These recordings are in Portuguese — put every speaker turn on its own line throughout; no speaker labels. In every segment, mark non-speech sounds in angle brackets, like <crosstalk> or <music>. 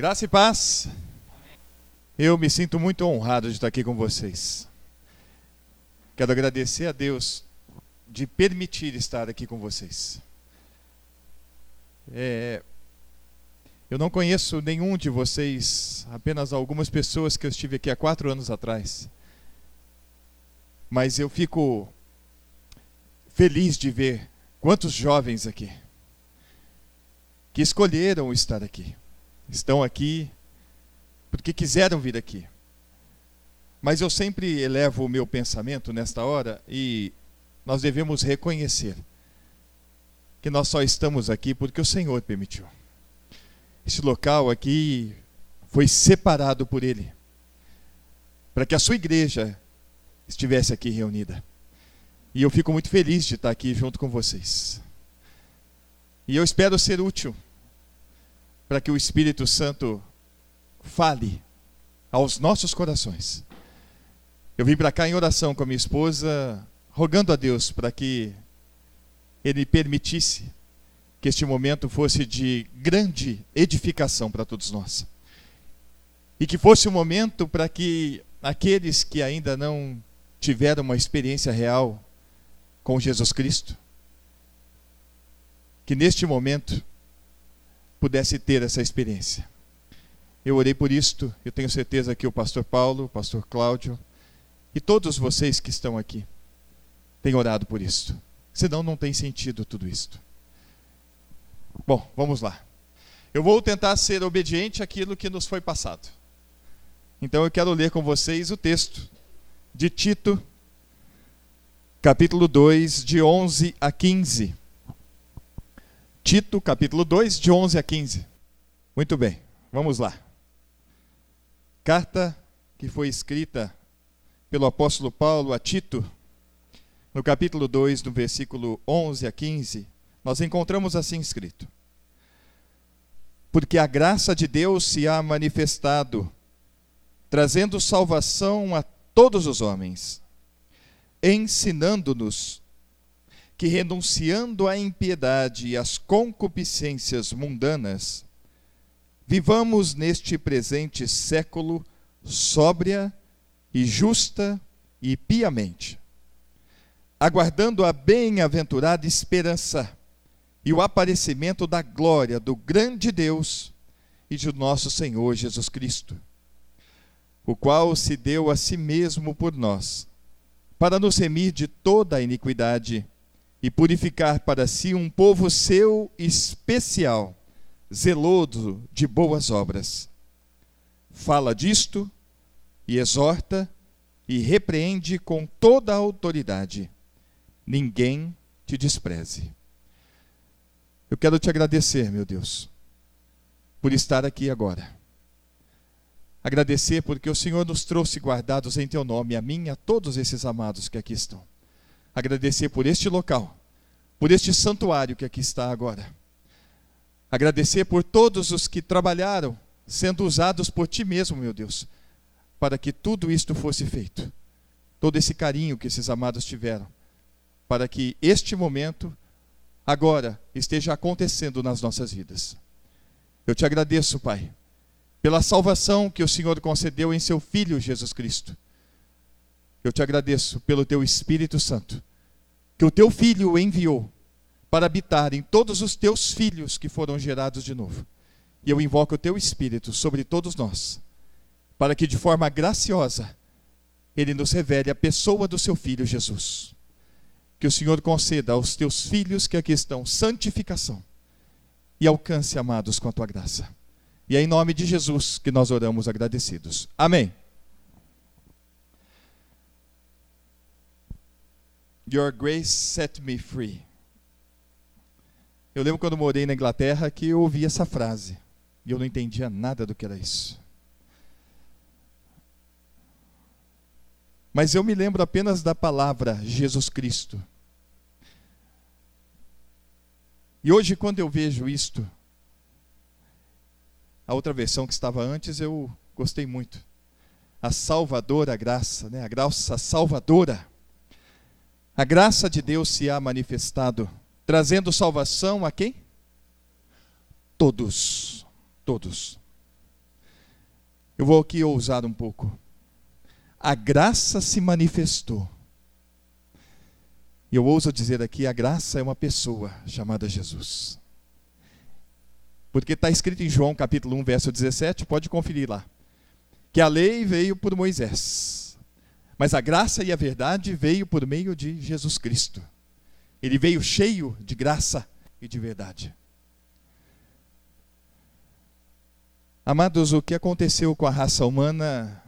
Graça e paz. Eu me sinto muito honrado de estar aqui com vocês. Quero agradecer a Deus de permitir estar aqui com vocês. É, eu não conheço nenhum de vocês, apenas algumas pessoas que eu estive aqui há quatro anos atrás. Mas eu fico feliz de ver quantos jovens aqui que escolheram estar aqui estão aqui porque quiseram vir aqui. Mas eu sempre elevo o meu pensamento nesta hora e nós devemos reconhecer que nós só estamos aqui porque o Senhor permitiu. Esse local aqui foi separado por Ele para que a sua igreja estivesse aqui reunida. E eu fico muito feliz de estar aqui junto com vocês. E eu espero ser útil para que o Espírito Santo fale aos nossos corações. Eu vim para cá em oração com a minha esposa, rogando a Deus para que Ele permitisse que este momento fosse de grande edificação para todos nós. E que fosse um momento para que aqueles que ainda não tiveram uma experiência real com Jesus Cristo, que neste momento pudesse ter essa experiência. Eu orei por isto, eu tenho certeza que o pastor Paulo, o pastor Cláudio e todos vocês que estão aqui têm orado por isto. Senão não tem sentido tudo isto. Bom, vamos lá. Eu vou tentar ser obediente àquilo que nos foi passado. Então eu quero ler com vocês o texto de Tito, capítulo 2, de 11 a 15. Tito, capítulo 2, de 11 a 15. Muito bem, vamos lá. Carta que foi escrita pelo apóstolo Paulo a Tito, no capítulo 2, do versículo 11 a 15, nós encontramos assim escrito: Porque a graça de Deus se há manifestado, trazendo salvação a todos os homens, ensinando-nos que, renunciando à impiedade e às concupiscências mundanas, vivamos neste presente século sóbria e justa e piamente, aguardando a bem-aventurada esperança e o aparecimento da glória do grande Deus e de nosso Senhor Jesus Cristo, o qual se deu a si mesmo por nós, para nos remir de toda a iniquidade e purificar para si um povo seu especial, zeloso de boas obras. Fala disto e exorta e repreende com toda a autoridade. Ninguém te despreze. Eu quero te agradecer, meu Deus, por estar aqui agora. Agradecer porque o Senhor nos trouxe guardados em teu nome, a mim e a todos esses amados que aqui estão agradecer por este local, por este santuário que aqui está agora. Agradecer por todos os que trabalharam, sendo usados por ti mesmo, meu Deus, para que tudo isto fosse feito. Todo esse carinho que esses amados tiveram, para que este momento, agora, esteja acontecendo nas nossas vidas. Eu te agradeço, Pai, pela salvação que o Senhor concedeu em seu Filho Jesus Cristo eu te agradeço pelo teu Espírito Santo, que o teu Filho enviou para habitar em todos os teus filhos que foram gerados de novo. E eu invoco o teu Espírito sobre todos nós, para que de forma graciosa ele nos revele a pessoa do seu Filho Jesus. Que o Senhor conceda aos teus filhos que aqui estão santificação e alcance, amados, com a tua graça. E é em nome de Jesus que nós oramos agradecidos. Amém. Your grace set me free. Eu lembro quando morei na Inglaterra que eu ouvi essa frase e eu não entendia nada do que era isso. Mas eu me lembro apenas da palavra Jesus Cristo. E hoje, quando eu vejo isto, a outra versão que estava antes, eu gostei muito. A salvadora graça, né? a graça salvadora a graça de Deus se há manifestado, trazendo salvação a quem? Todos. Todos. Eu vou aqui ousar um pouco. A graça se manifestou. E eu ouso dizer aqui: a graça é uma pessoa chamada Jesus. Porque está escrito em João capítulo 1, verso 17, pode conferir lá. Que a lei veio por Moisés, mas a graça e a verdade veio por meio de Jesus Cristo. Ele veio cheio de graça e de verdade. Amados, o que aconteceu com a raça humana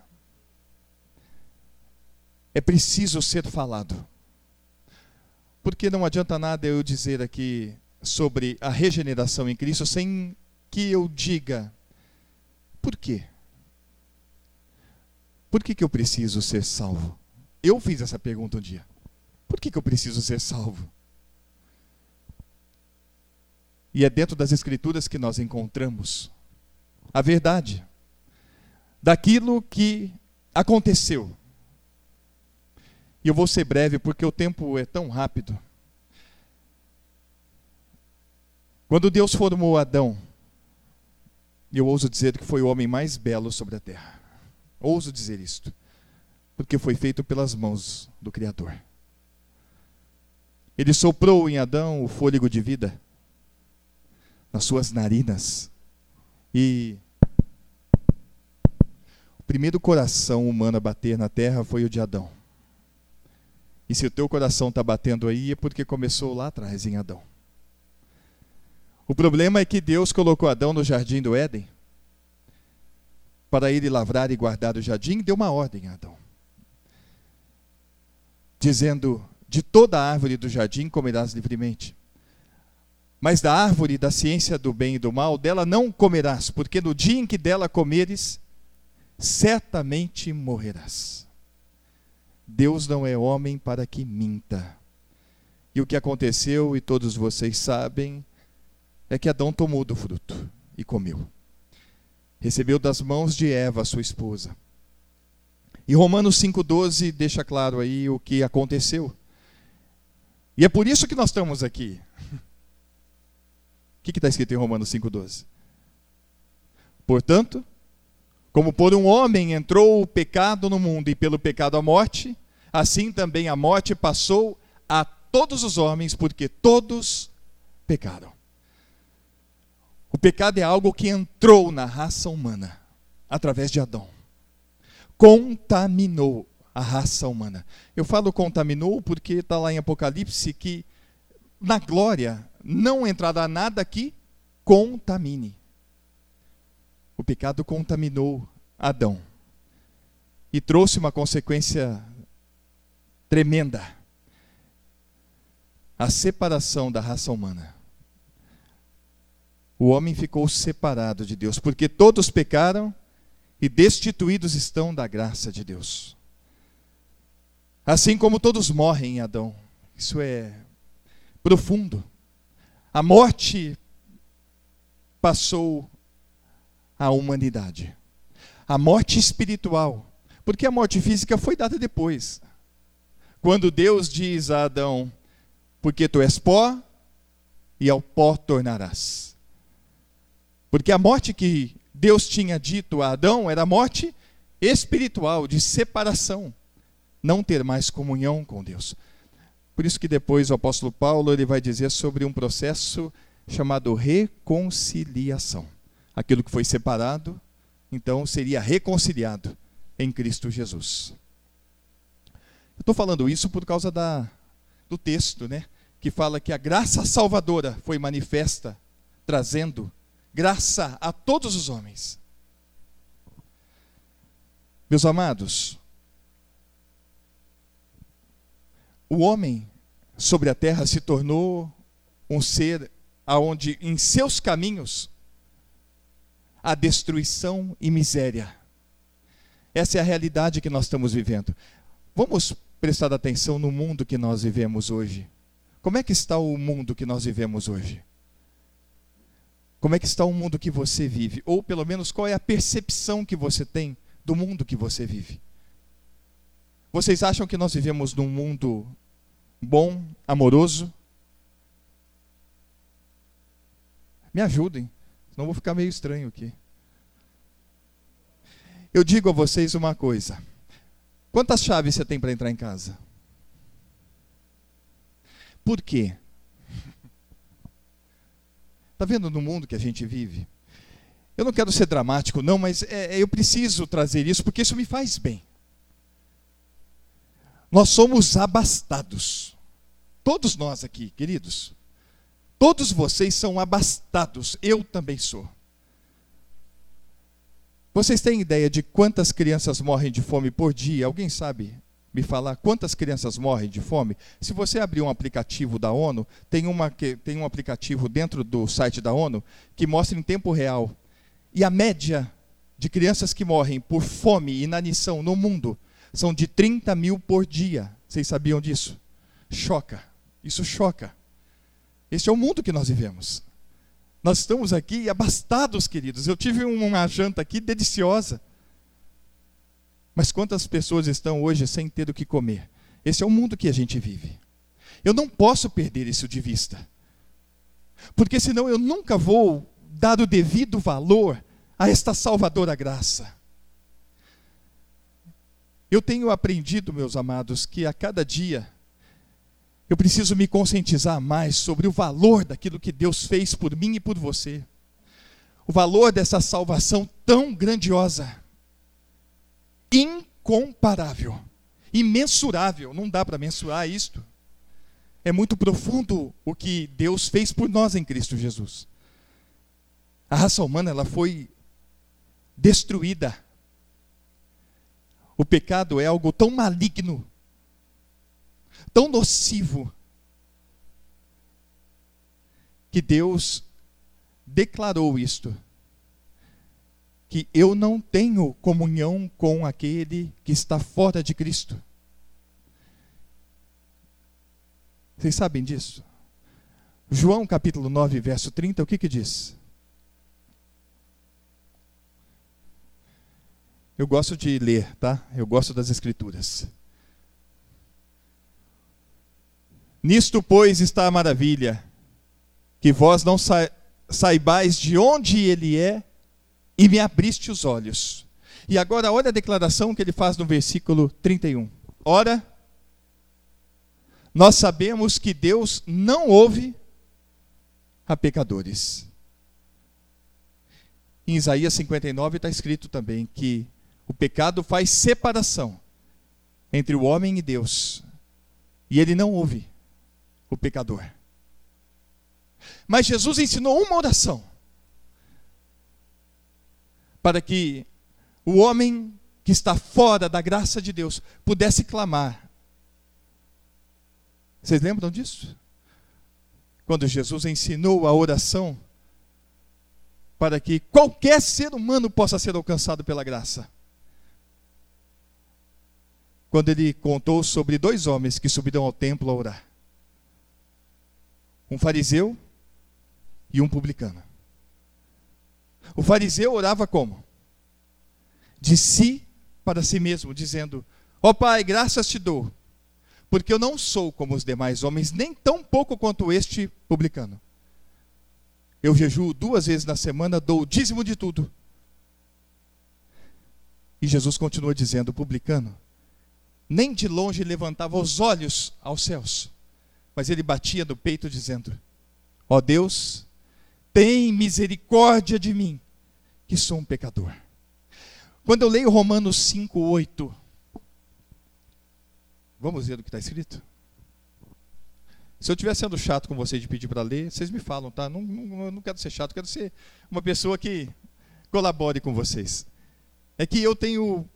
é preciso ser falado. Porque não adianta nada eu dizer aqui sobre a regeneração em Cristo sem que eu diga por quê? Por que, que eu preciso ser salvo? Eu fiz essa pergunta um dia. Por que, que eu preciso ser salvo? E é dentro das Escrituras que nós encontramos a verdade daquilo que aconteceu. E eu vou ser breve porque o tempo é tão rápido. Quando Deus formou Adão, eu ouso dizer que foi o homem mais belo sobre a terra. Ouso dizer isto, porque foi feito pelas mãos do Criador. Ele soprou em Adão o fôlego de vida nas suas narinas e o primeiro coração humano a bater na terra foi o de Adão. E se o teu coração está batendo aí é porque começou lá atrás em Adão. O problema é que Deus colocou Adão no jardim do Éden para ele lavrar e guardar o jardim, deu uma ordem a Adão, dizendo: De toda a árvore do jardim comerás livremente, mas da árvore da ciência do bem e do mal, dela não comerás, porque no dia em que dela comeres, certamente morrerás. Deus não é homem para que minta. E o que aconteceu, e todos vocês sabem, é que Adão tomou do fruto e comeu. Recebeu das mãos de Eva, sua esposa. E Romanos 5,12 deixa claro aí o que aconteceu. E é por isso que nós estamos aqui. O que está escrito em Romanos 5,12? Portanto, como por um homem entrou o pecado no mundo e pelo pecado a morte, assim também a morte passou a todos os homens, porque todos pecaram. O pecado é algo que entrou na raça humana através de Adão. Contaminou a raça humana. Eu falo contaminou porque está lá em Apocalipse que na glória não entrará nada que contamine. O pecado contaminou Adão e trouxe uma consequência tremenda: a separação da raça humana o homem ficou separado de Deus, porque todos pecaram e destituídos estão da graça de Deus. Assim como todos morrem em Adão. Isso é profundo. A morte passou à humanidade. A morte espiritual. Porque a morte física foi dada depois. Quando Deus diz a Adão: Porque tu és pó, e ao pó tornarás. Porque a morte que Deus tinha dito a Adão era a morte espiritual, de separação, não ter mais comunhão com Deus. Por isso que depois o apóstolo Paulo ele vai dizer sobre um processo chamado reconciliação. Aquilo que foi separado, então seria reconciliado em Cristo Jesus. Eu estou falando isso por causa da, do texto, né? Que fala que a graça salvadora foi manifesta, trazendo graça a todos os homens. Meus amados, o homem sobre a terra se tornou um ser aonde em seus caminhos há destruição e miséria. Essa é a realidade que nós estamos vivendo. Vamos prestar atenção no mundo que nós vivemos hoje. Como é que está o mundo que nós vivemos hoje? Como é que está o mundo que você vive? Ou pelo menos qual é a percepção que você tem do mundo que você vive? Vocês acham que nós vivemos num mundo bom, amoroso? Me ajudem, senão vou ficar meio estranho aqui. Eu digo a vocês uma coisa. Quantas chaves você tem para entrar em casa? Por quê? Está vendo no mundo que a gente vive? Eu não quero ser dramático, não, mas é, eu preciso trazer isso porque isso me faz bem. Nós somos abastados. Todos nós aqui, queridos. Todos vocês são abastados. Eu também sou. Vocês têm ideia de quantas crianças morrem de fome por dia? Alguém sabe me falar quantas crianças morrem de fome? Se você abrir um aplicativo da ONU, tem, uma, tem um aplicativo dentro do site da ONU que mostra em tempo real. E a média de crianças que morrem por fome e inanição no mundo são de 30 mil por dia. Vocês sabiam disso? Choca. Isso choca. Este é o mundo que nós vivemos. Nós estamos aqui abastados, queridos. Eu tive uma janta aqui deliciosa. Mas quantas pessoas estão hoje sem ter o que comer? Esse é o mundo que a gente vive. Eu não posso perder isso de vista. Porque senão eu nunca vou dar o devido valor a esta salvadora graça. Eu tenho aprendido, meus amados, que a cada dia eu preciso me conscientizar mais sobre o valor daquilo que Deus fez por mim e por você. O valor dessa salvação tão grandiosa incomparável, imensurável. Não dá para mensurar isto. É muito profundo o que Deus fez por nós em Cristo Jesus. A raça humana ela foi destruída. O pecado é algo tão maligno, tão nocivo, que Deus declarou isto que eu não tenho comunhão com aquele que está fora de Cristo. Vocês sabem disso? João capítulo 9, verso 30, o que que diz? Eu gosto de ler, tá? Eu gosto das escrituras. Nisto, pois, está a maravilha, que vós não sa saibais de onde ele é e me abriste os olhos. E agora olha a declaração que ele faz no versículo 31. Ora, nós sabemos que Deus não ouve a pecadores. Em Isaías 59 está escrito também que o pecado faz separação entre o homem e Deus. E ele não ouve o pecador. Mas Jesus ensinou uma oração para que o homem que está fora da graça de Deus pudesse clamar. Vocês lembram disso? Quando Jesus ensinou a oração para que qualquer ser humano possa ser alcançado pela graça. Quando ele contou sobre dois homens que subiram ao templo a orar: um fariseu e um publicano. O fariseu orava como? De si para si mesmo, dizendo: Ó oh, Pai, graças te dou, porque eu não sou como os demais homens, nem tão pouco quanto este publicano. Eu jejuo duas vezes na semana, dou o dízimo de tudo. E Jesus continua dizendo: publicano, nem de longe levantava os olhos aos céus, mas ele batia no peito, dizendo: Ó oh Deus, tem misericórdia de mim, que sou um pecador. Quando eu leio Romanos 5, 8, vamos ver o que está escrito? Se eu estiver sendo chato com vocês de pedir para ler, vocês me falam, tá? Não, não, não quero ser chato, quero ser uma pessoa que colabore com vocês. É que eu tenho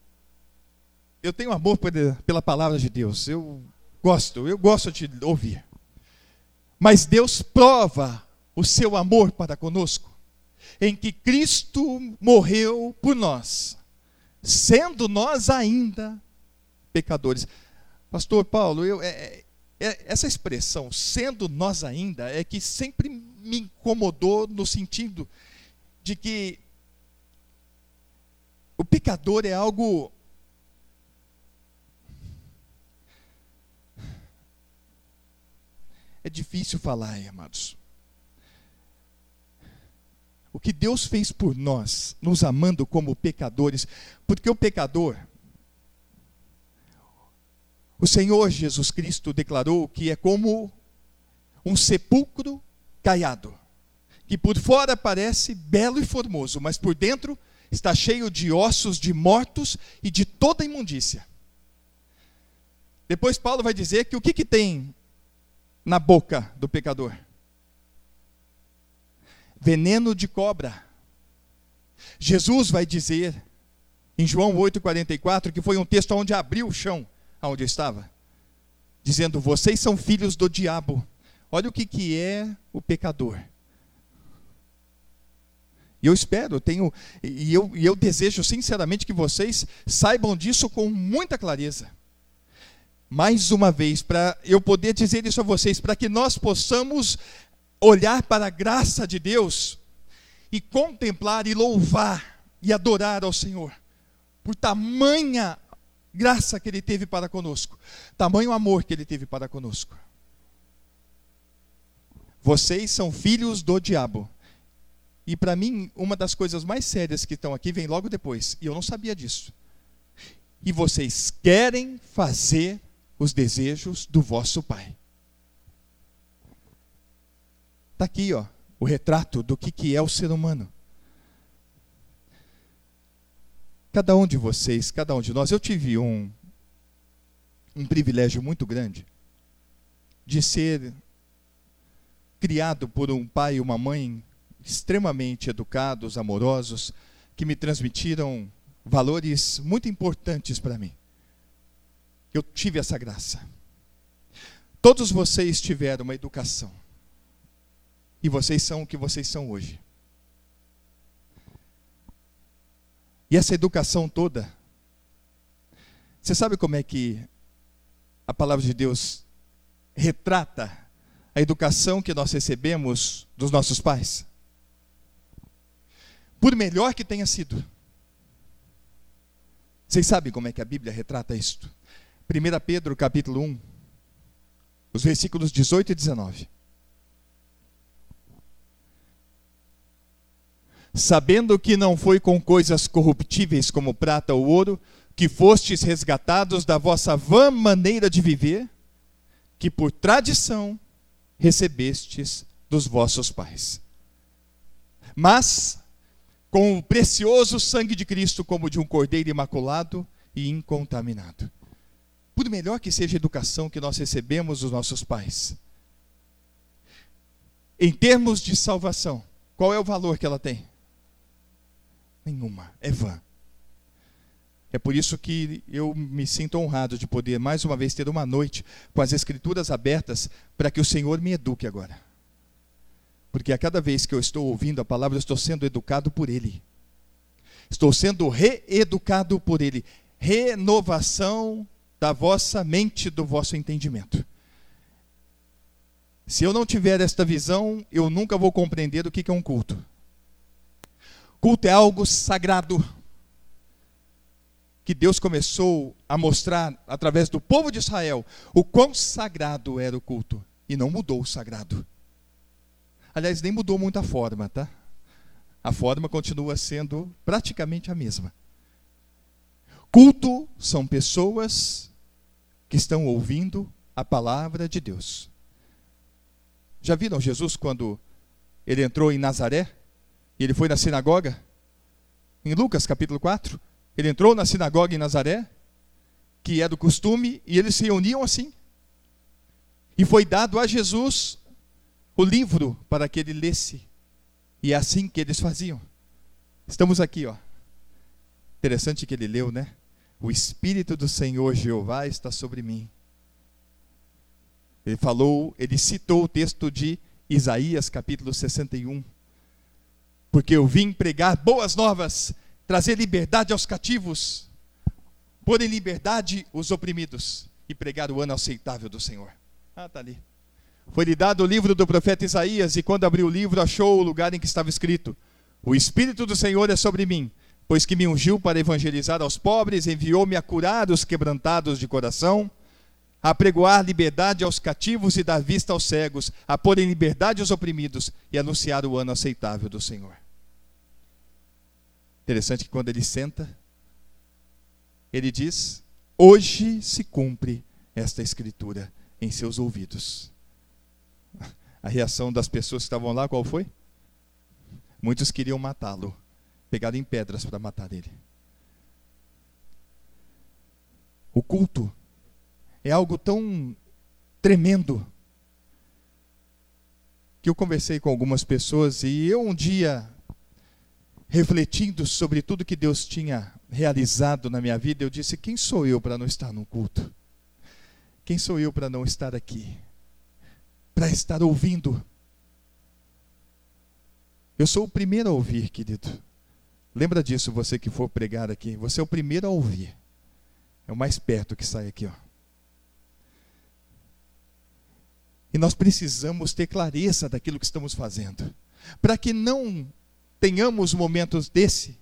eu tenho amor pela palavra de Deus. Eu gosto, eu gosto de ouvir. Mas Deus prova o seu amor para conosco, em que Cristo morreu por nós, sendo nós ainda pecadores. Pastor Paulo, eu, é, é, essa expressão, sendo nós ainda, é que sempre me incomodou no sentido de que o pecador é algo é difícil falar, amados. O que Deus fez por nós, nos amando como pecadores, porque o pecador, o Senhor Jesus Cristo declarou que é como um sepulcro caiado, que por fora parece belo e formoso, mas por dentro está cheio de ossos de mortos e de toda imundícia. Depois Paulo vai dizer que o que, que tem na boca do pecador? Veneno de cobra. Jesus vai dizer em João 8,44, que foi um texto onde abriu o chão, aonde estava, dizendo: Vocês são filhos do diabo. Olha o que, que é o pecador. E eu espero, eu tenho, e eu, e eu desejo sinceramente que vocês saibam disso com muita clareza. Mais uma vez, para eu poder dizer isso a vocês, para que nós possamos olhar para a graça de Deus e contemplar e louvar e adorar ao Senhor por tamanha graça que Ele teve para conosco, tamanho amor que Ele teve para conosco. Vocês são filhos do diabo. E para mim, uma das coisas mais sérias que estão aqui vem logo depois, e eu não sabia disso. E vocês querem fazer os desejos do vosso pai. Está aqui, ó, o retrato do que, que é o ser humano. Cada um de vocês, cada um de nós, eu tive um, um privilégio muito grande de ser criado por um pai e uma mãe extremamente educados, amorosos, que me transmitiram valores muito importantes para mim. Eu tive essa graça. Todos vocês tiveram uma educação e vocês são o que vocês são hoje. E essa educação toda, você sabe como é que a palavra de Deus retrata a educação que nós recebemos dos nossos pais? Por melhor que tenha sido. Vocês sabem como é que a Bíblia retrata isto? 1 Pedro capítulo 1, os versículos 18 e 19. Sabendo que não foi com coisas corruptíveis como prata ou ouro, que fostes resgatados da vossa vã maneira de viver, que por tradição recebestes dos vossos pais. Mas com o precioso sangue de Cristo, como de um cordeiro imaculado e incontaminado. Por melhor que seja a educação que nós recebemos dos nossos pais, em termos de salvação, qual é o valor que ela tem? Nenhuma, é vã. É por isso que eu me sinto honrado de poder mais uma vez ter uma noite com as Escrituras abertas para que o Senhor me eduque agora. Porque a cada vez que eu estou ouvindo a palavra, eu estou sendo educado por Ele. Estou sendo reeducado por Ele. Renovação da vossa mente, do vosso entendimento. Se eu não tiver esta visão, eu nunca vou compreender o que é um culto. Culto é algo sagrado que Deus começou a mostrar através do povo de Israel o quão sagrado era o culto e não mudou o sagrado. Aliás, nem mudou muito a forma, tá? A forma continua sendo praticamente a mesma. Culto são pessoas que estão ouvindo a palavra de Deus. Já viram Jesus quando ele entrou em Nazaré? E ele foi na sinagoga, em Lucas capítulo 4, ele entrou na sinagoga em Nazaré, que é do costume, e eles se reuniam assim. E foi dado a Jesus o livro para que ele lesse. E é assim que eles faziam. Estamos aqui, ó. Interessante que ele leu, né? O Espírito do Senhor Jeová está sobre mim. Ele falou, ele citou o texto de Isaías, capítulo 61 porque eu vim pregar boas novas, trazer liberdade aos cativos, pôr em liberdade os oprimidos e pregar o ano aceitável do Senhor. Ah, está ali. Foi-lhe dado o livro do profeta Isaías, e quando abriu o livro, achou o lugar em que estava escrito: O Espírito do Senhor é sobre mim, pois que me ungiu para evangelizar aos pobres, enviou-me a curar os quebrantados de coração, a pregoar liberdade aos cativos e dar vista aos cegos, a pôr em liberdade os oprimidos e anunciar o ano aceitável do Senhor. Interessante que quando ele senta, ele diz: Hoje se cumpre esta escritura em seus ouvidos. A reação das pessoas que estavam lá, qual foi? Muitos queriam matá-lo, pegaram em pedras para matar ele. O culto é algo tão tremendo que eu conversei com algumas pessoas e eu um dia refletindo sobre tudo que Deus tinha realizado na minha vida, eu disse: quem sou eu para não estar no culto? Quem sou eu para não estar aqui? Para estar ouvindo? Eu sou o primeiro a ouvir, querido. Lembra disso, você que for pregar aqui. Você é o primeiro a ouvir. É o mais perto que sai aqui, ó. E nós precisamos ter clareza daquilo que estamos fazendo, para que não tenhamos momentos desse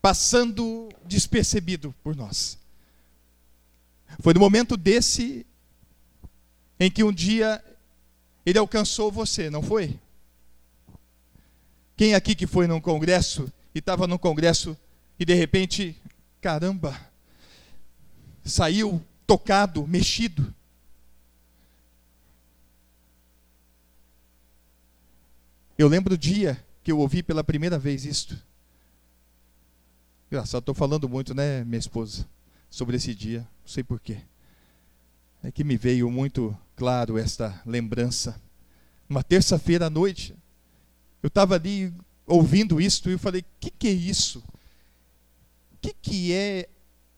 passando despercebido por nós. Foi no momento desse em que um dia ele alcançou você, não foi? Quem aqui que foi num congresso e estava num congresso e de repente, caramba, saiu tocado, mexido. Eu lembro o dia que eu ouvi pela primeira vez isto. Engraçado, estou falando muito, né, minha esposa, sobre esse dia, não sei porquê. É que me veio muito claro esta lembrança. Uma terça-feira à noite, eu estava ali ouvindo isto e eu falei: o que, que é isso? O que, que é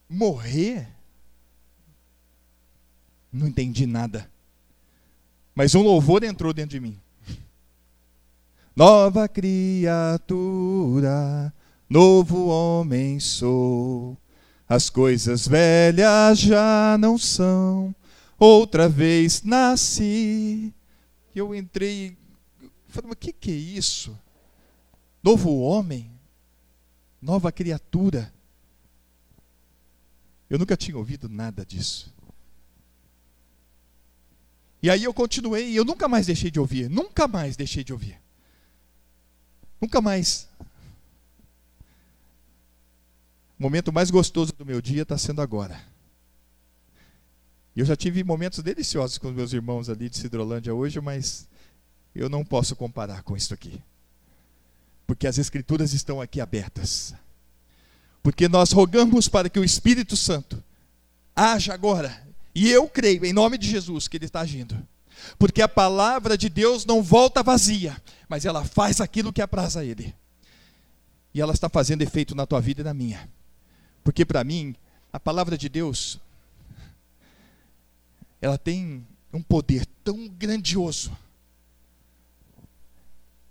morrer? Não entendi nada. Mas um louvor entrou dentro de mim. Nova criatura, novo homem sou. As coisas velhas já não são. Outra vez nasci. Eu entrei. Falei, mas o que, que é isso? Novo homem? Nova criatura? Eu nunca tinha ouvido nada disso. E aí eu continuei e eu nunca mais deixei de ouvir, nunca mais deixei de ouvir. Nunca mais. O momento mais gostoso do meu dia está sendo agora. Eu já tive momentos deliciosos com os meus irmãos ali de Cidrolândia hoje, mas eu não posso comparar com isso aqui. Porque as escrituras estão aqui abertas. Porque nós rogamos para que o Espírito Santo haja agora. E eu creio, em nome de Jesus, que ele está agindo. Porque a palavra de Deus não volta vazia, mas ela faz aquilo que apraz a Ele. E ela está fazendo efeito na tua vida e na minha. Porque para mim, a palavra de Deus, ela tem um poder tão grandioso,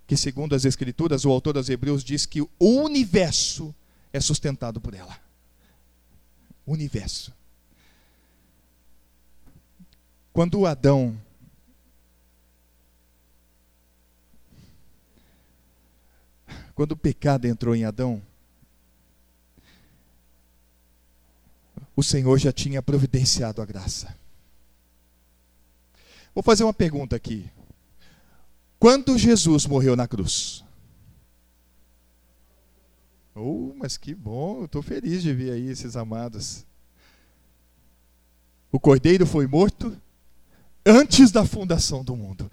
que segundo as Escrituras, o autor dos Hebreus diz que o universo é sustentado por ela. O universo. Quando Adão Quando o pecado entrou em Adão, o Senhor já tinha providenciado a graça. Vou fazer uma pergunta aqui. Quando Jesus morreu na cruz? Oh, mas que bom, estou feliz de ver aí esses amados. O cordeiro foi morto antes da fundação do mundo.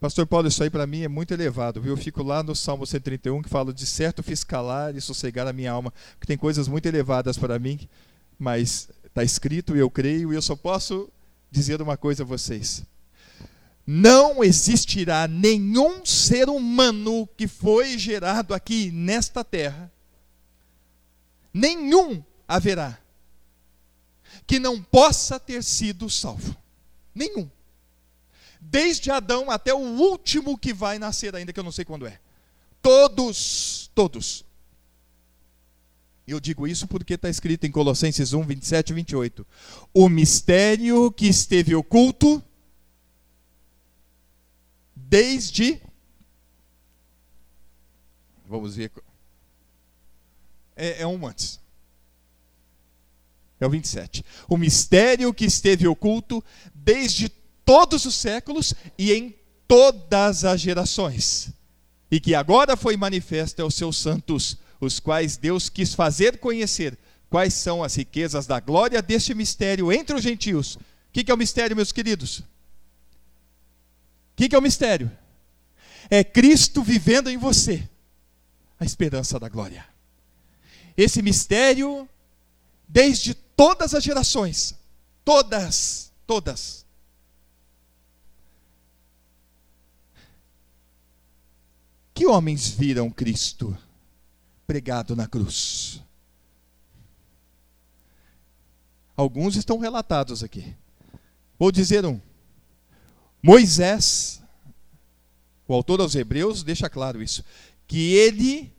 Pastor Paulo, isso aí para mim é muito elevado, viu? Eu fico lá no Salmo 131 que fala de certo fiz calar e sossegar a minha alma, que tem coisas muito elevadas para mim, mas está escrito e eu creio e eu só posso dizer uma coisa a vocês. Não existirá nenhum ser humano que foi gerado aqui nesta terra, nenhum haverá, que não possa ter sido salvo. Nenhum desde Adão até o último que vai nascer ainda, que eu não sei quando é. Todos, todos. Eu digo isso porque está escrito em Colossenses 1, 27 e 28. O mistério que esteve oculto desde. Vamos ver. É, é um antes. É o 27. O mistério que esteve oculto desde todos os séculos e em todas as gerações, e que agora foi manifesta aos seus santos os quais Deus quis fazer conhecer quais são as riquezas da glória deste mistério entre os gentios. O que, é o mistério, meus queridos? O que é o mistério? É Cristo vivendo em você, a esperança da glória. Esse mistério, desde todas as gerações, todas, todas, Que homens viram Cristo pregado na cruz? Alguns estão relatados aqui. Vou dizer um. Moisés, o autor aos Hebreus, deixa claro isso, que ele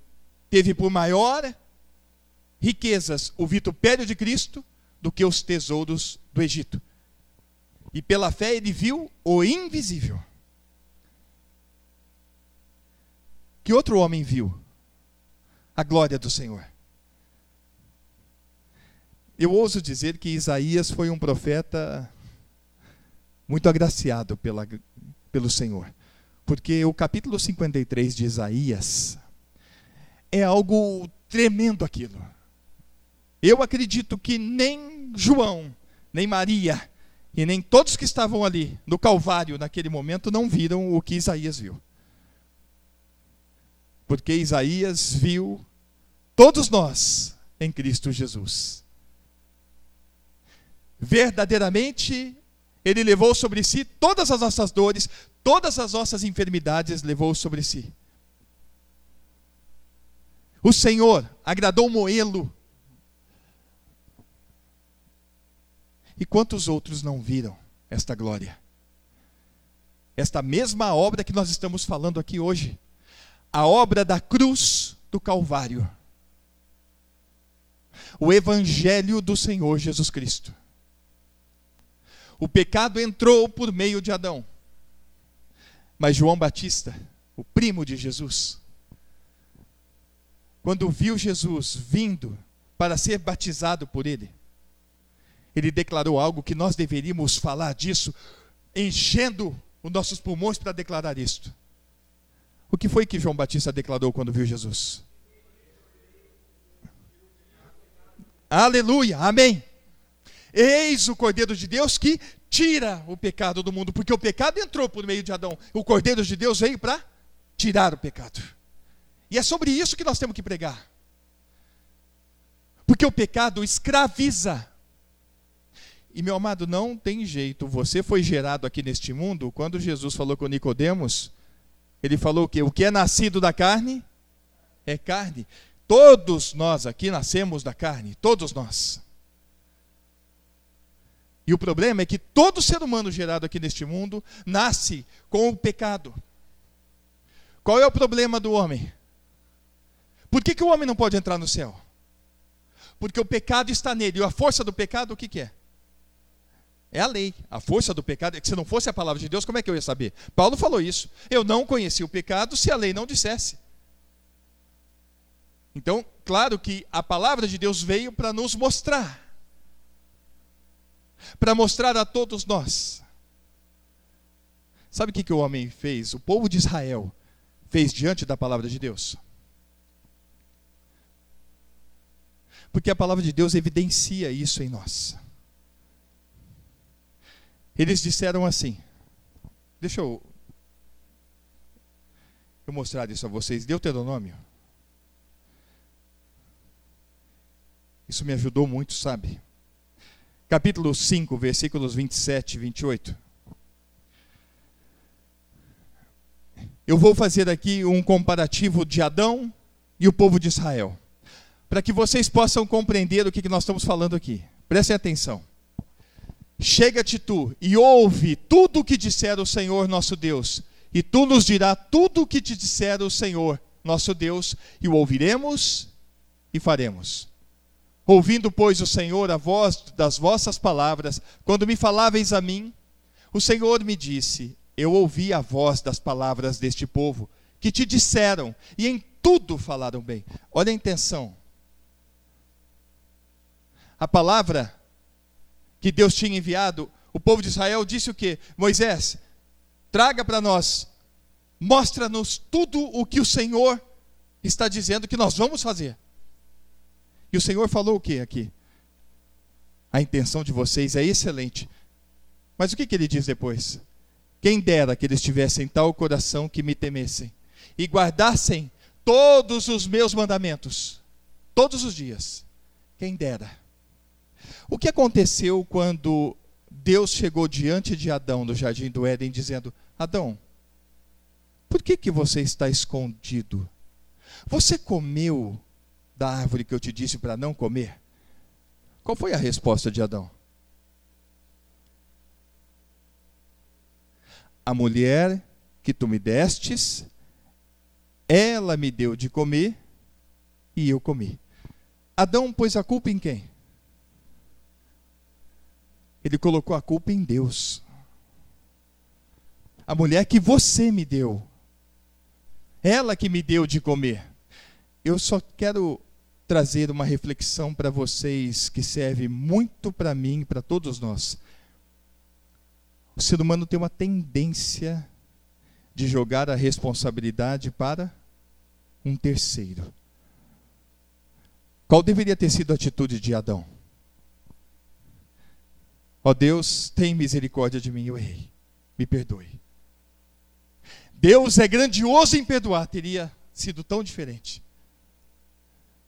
teve por maior riquezas o vitupério de Cristo do que os tesouros do Egito. E pela fé ele viu o invisível. Que outro homem viu a glória do Senhor? Eu ouso dizer que Isaías foi um profeta muito agraciado pela, pelo Senhor. Porque o capítulo 53 de Isaías é algo tremendo aquilo. Eu acredito que nem João, nem Maria e nem todos que estavam ali no Calvário naquele momento não viram o que Isaías viu porque Isaías viu todos nós em Cristo Jesus. Verdadeiramente, ele levou sobre si todas as nossas dores, todas as nossas enfermidades levou sobre si. O Senhor agradou moê-lo. E quantos outros não viram esta glória? Esta mesma obra que nós estamos falando aqui hoje a obra da cruz do Calvário. O Evangelho do Senhor Jesus Cristo. O pecado entrou por meio de Adão. Mas João Batista, o primo de Jesus, quando viu Jesus vindo para ser batizado por ele, ele declarou algo que nós deveríamos falar disso, enchendo os nossos pulmões para declarar isto. O que foi que João Batista declarou quando viu Jesus? Aleluia, amém. Eis o Cordeiro de Deus que tira o pecado do mundo, porque o pecado entrou por meio de Adão. O Cordeiro de Deus veio para tirar o pecado. E é sobre isso que nós temos que pregar. Porque o pecado escraviza. E meu amado, não tem jeito. Você foi gerado aqui neste mundo, quando Jesus falou com Nicodemos, ele falou que o que é nascido da carne é carne. Todos nós aqui nascemos da carne, todos nós. E o problema é que todo ser humano gerado aqui neste mundo nasce com o pecado. Qual é o problema do homem? Por que, que o homem não pode entrar no céu? Porque o pecado está nele. E a força do pecado, o que, que é? É a lei. A força do pecado é que se não fosse a palavra de Deus, como é que eu ia saber? Paulo falou isso. Eu não conheci o pecado se a lei não dissesse. Então, claro que a palavra de Deus veio para nos mostrar. Para mostrar a todos nós. Sabe o que, que o homem fez? O povo de Israel fez diante da palavra de Deus? Porque a palavra de Deus evidencia isso em nós. Eles disseram assim: Deixa eu, eu mostrar isso a vocês. Deuteronômio. Isso me ajudou muito, sabe? Capítulo 5, versículos 27 e 28. Eu vou fazer aqui um comparativo de Adão e o povo de Israel, para que vocês possam compreender o que nós estamos falando aqui. Prestem atenção. Chega-te tu e ouve tudo o que disser o Senhor nosso Deus, e tu nos dirá tudo o que te disser o Senhor nosso Deus, e o ouviremos e faremos. Ouvindo, pois, o Senhor a voz das vossas palavras, quando me faláveis a mim, o Senhor me disse: Eu ouvi a voz das palavras deste povo, que te disseram, e em tudo falaram bem. Olha a intenção. A palavra que Deus tinha enviado, o povo de Israel disse o que? Moisés, traga para nós, mostra-nos tudo o que o Senhor está dizendo que nós vamos fazer. E o Senhor falou o que aqui? A intenção de vocês é excelente. Mas o que, que ele diz depois? Quem dera que eles tivessem tal coração que me temessem e guardassem todos os meus mandamentos, todos os dias. Quem dera. O que aconteceu quando Deus chegou diante de Adão no jardim do Éden dizendo: Adão, por que, que você está escondido? Você comeu da árvore que eu te disse para não comer? Qual foi a resposta de Adão? A mulher que tu me destes, ela me deu de comer e eu comi. Adão pôs a culpa em quem? Ele colocou a culpa em Deus. A mulher que você me deu, ela que me deu de comer. Eu só quero trazer uma reflexão para vocês que serve muito para mim e para todos nós. O ser humano tem uma tendência de jogar a responsabilidade para um terceiro. Qual deveria ter sido a atitude de Adão? Ó Deus, tem misericórdia de mim, eu errei. Me perdoe. Deus é grandioso em perdoar, teria sido tão diferente.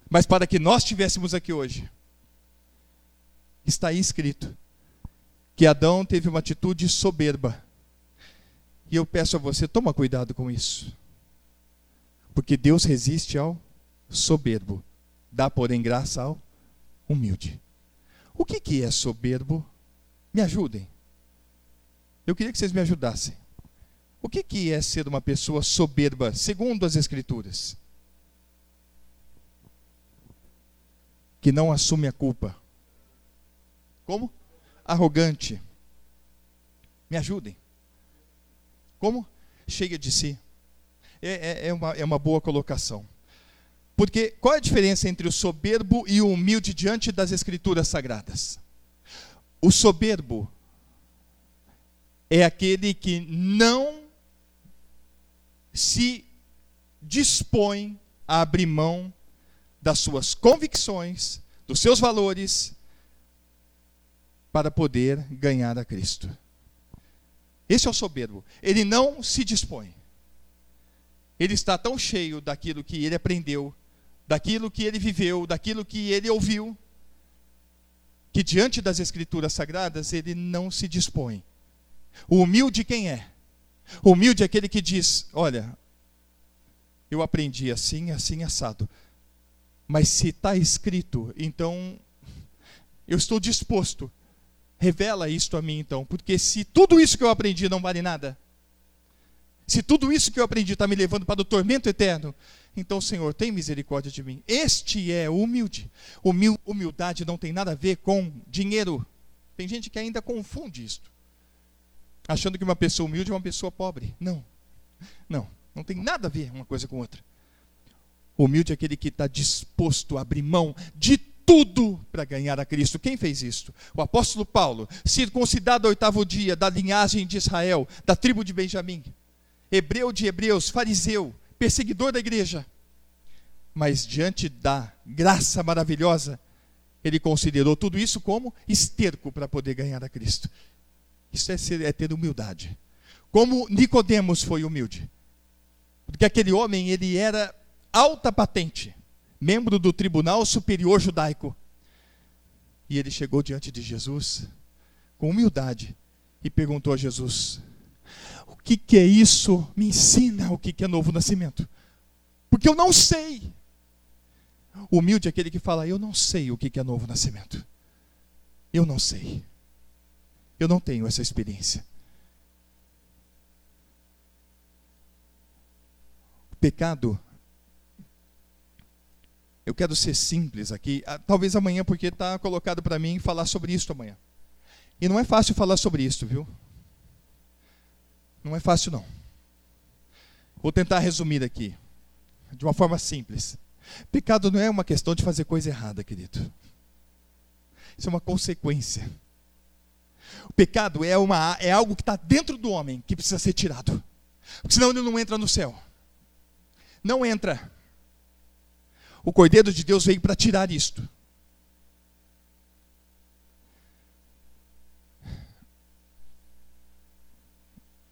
Mas para que nós estivéssemos aqui hoje, está aí escrito que Adão teve uma atitude soberba. E eu peço a você, toma cuidado com isso. Porque Deus resiste ao soberbo, dá, porém, graça ao humilde. O que, que é soberbo? Me ajudem. Eu queria que vocês me ajudassem. O que, que é ser uma pessoa soberba, segundo as Escrituras? Que não assume a culpa. Como? Arrogante. Me ajudem. Como? Cheia de si. É, é, é, uma, é uma boa colocação. Porque qual é a diferença entre o soberbo e o humilde diante das Escrituras Sagradas? O soberbo é aquele que não se dispõe a abrir mão das suas convicções, dos seus valores, para poder ganhar a Cristo. Esse é o soberbo. Ele não se dispõe. Ele está tão cheio daquilo que ele aprendeu, daquilo que ele viveu, daquilo que ele ouviu, que diante das Escrituras Sagradas ele não se dispõe. O humilde quem é? O humilde é aquele que diz: Olha, eu aprendi assim, assim, assado. Mas se está escrito, então eu estou disposto. Revela isto a mim então, porque se tudo isso que eu aprendi não vale nada, se tudo isso que eu aprendi está me levando para o tormento eterno, então, Senhor, tem misericórdia de mim. Este é humilde. Humil humildade não tem nada a ver com dinheiro. Tem gente que ainda confunde isto. Achando que uma pessoa humilde é uma pessoa pobre. Não. Não. Não tem nada a ver uma coisa com outra. Humilde é aquele que está disposto a abrir mão de tudo para ganhar a Cristo. Quem fez isto? O apóstolo Paulo, circuncidado ao oitavo dia, da linhagem de Israel, da tribo de Benjamim. Hebreu de hebreus, fariseu, perseguidor da igreja. Mas diante da graça maravilhosa, ele considerou tudo isso como esterco para poder ganhar a Cristo. Isso é, ser, é ter humildade. Como Nicodemos foi humilde. Porque aquele homem, ele era alta patente, membro do tribunal superior judaico. E ele chegou diante de Jesus com humildade e perguntou a Jesus: que, que é isso? Me ensina o que, que é novo nascimento. Porque eu não sei. Humilde é aquele que fala: Eu não sei o que, que é novo nascimento. Eu não sei. Eu não tenho essa experiência. O pecado. Eu quero ser simples aqui. Ah, talvez amanhã, porque está colocado para mim falar sobre isso amanhã. E não é fácil falar sobre isso, viu? Não é fácil, não. Vou tentar resumir aqui, de uma forma simples. Pecado não é uma questão de fazer coisa errada, querido. Isso é uma consequência. O pecado é, uma, é algo que está dentro do homem que precisa ser tirado. Porque senão ele não entra no céu. Não entra. O Cordeiro de Deus veio para tirar isto.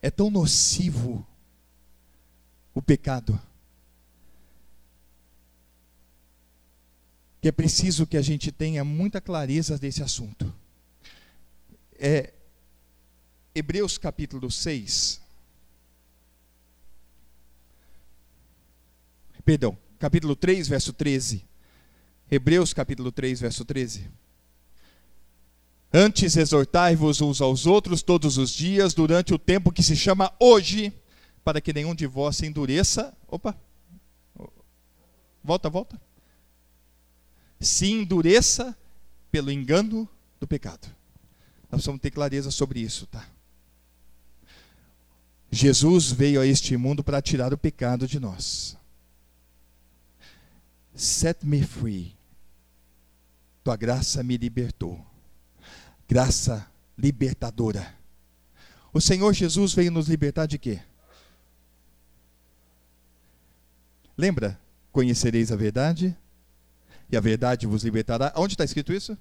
É tão nocivo o pecado que é preciso que a gente tenha muita clareza desse assunto. É, Hebreus capítulo 6. Perdão, capítulo 3, verso 13. Hebreus capítulo 3, verso 13. Antes exortai-vos uns aos outros todos os dias, durante o tempo que se chama hoje, para que nenhum de vós se endureça. Opa! Volta, volta. Se endureça pelo engano do pecado. Nós precisamos ter clareza sobre isso, tá? Jesus veio a este mundo para tirar o pecado de nós. Set me free. Tua graça me libertou. Graça libertadora. O Senhor Jesus veio nos libertar de quê? Lembra? Conhecereis a verdade e a verdade vos libertará. Onde está escrito isso?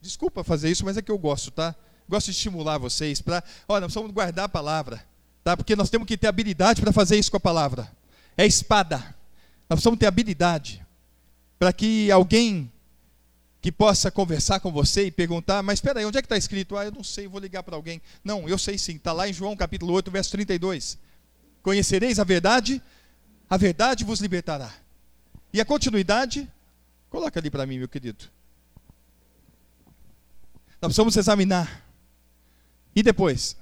Desculpa fazer isso, mas é que eu gosto, tá? Gosto de estimular vocês para, olha, nós precisamos guardar a palavra, tá? Porque nós temos que ter habilidade para fazer isso com a palavra. É espada. Nós precisamos ter habilidade para que alguém que possa conversar com você e perguntar, mas espera aí, onde é que está escrito? Ah, eu não sei, vou ligar para alguém. Não, eu sei sim, está lá em João capítulo 8, verso 32. Conhecereis a verdade, a verdade vos libertará. E a continuidade, coloca ali para mim, meu querido. Nós precisamos examinar. E depois?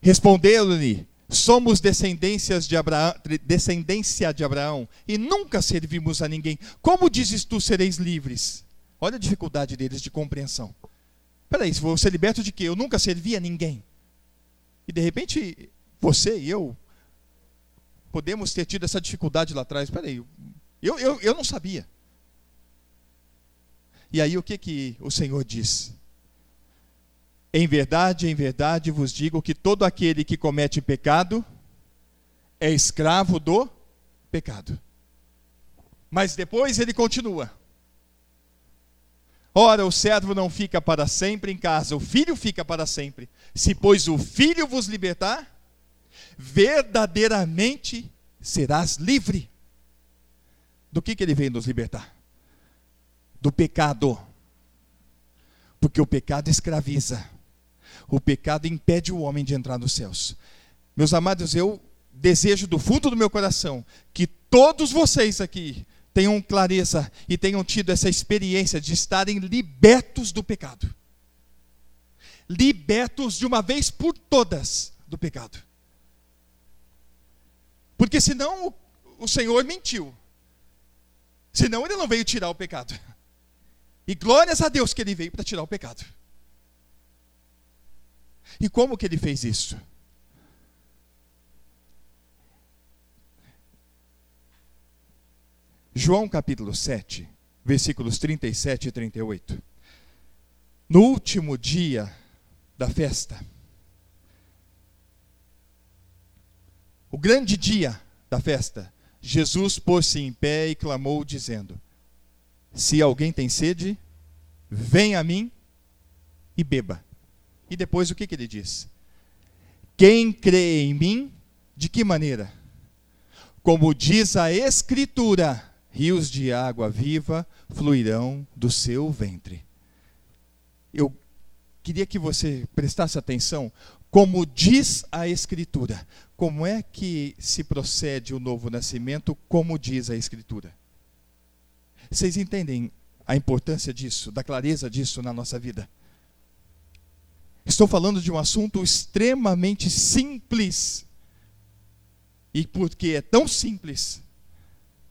Respondeu-lhe: Somos descendências de Abraão, descendência de Abraão e nunca servimos a ninguém. Como dizes tu sereis livres? Olha a dificuldade deles de compreensão. Peraí, vou ser liberto de quê? Eu nunca servi a ninguém. E de repente, você e eu podemos ter tido essa dificuldade lá atrás. Peraí, eu, eu, eu não sabia. E aí o que, que o Senhor diz? Em verdade, em verdade vos digo que todo aquele que comete pecado é escravo do pecado. Mas depois ele continua. Ora, o servo não fica para sempre em casa, o filho fica para sempre. Se, pois, o filho vos libertar, verdadeiramente serás livre. Do que, que ele veio nos libertar? do pecado. Porque o pecado escraviza. O pecado impede o homem de entrar nos céus. Meus amados, eu desejo do fundo do meu coração que todos vocês aqui tenham clareza e tenham tido essa experiência de estarem libertos do pecado. Libertos de uma vez por todas do pecado. Porque senão o Senhor mentiu. Senão ele não veio tirar o pecado. E glórias a Deus que ele veio para tirar o pecado. E como que ele fez isso? João capítulo 7, versículos 37 e 38. No último dia da festa, o grande dia da festa, Jesus pôs-se em pé e clamou, dizendo: se alguém tem sede, venha a mim e beba. E depois o que, que ele diz? Quem crê em mim, de que maneira? Como diz a Escritura, rios de água viva fluirão do seu ventre. Eu queria que você prestasse atenção, como diz a Escritura. Como é que se procede o novo nascimento, como diz a Escritura? Vocês entendem a importância disso, da clareza disso na nossa vida? Estou falando de um assunto extremamente simples. E porque é tão simples,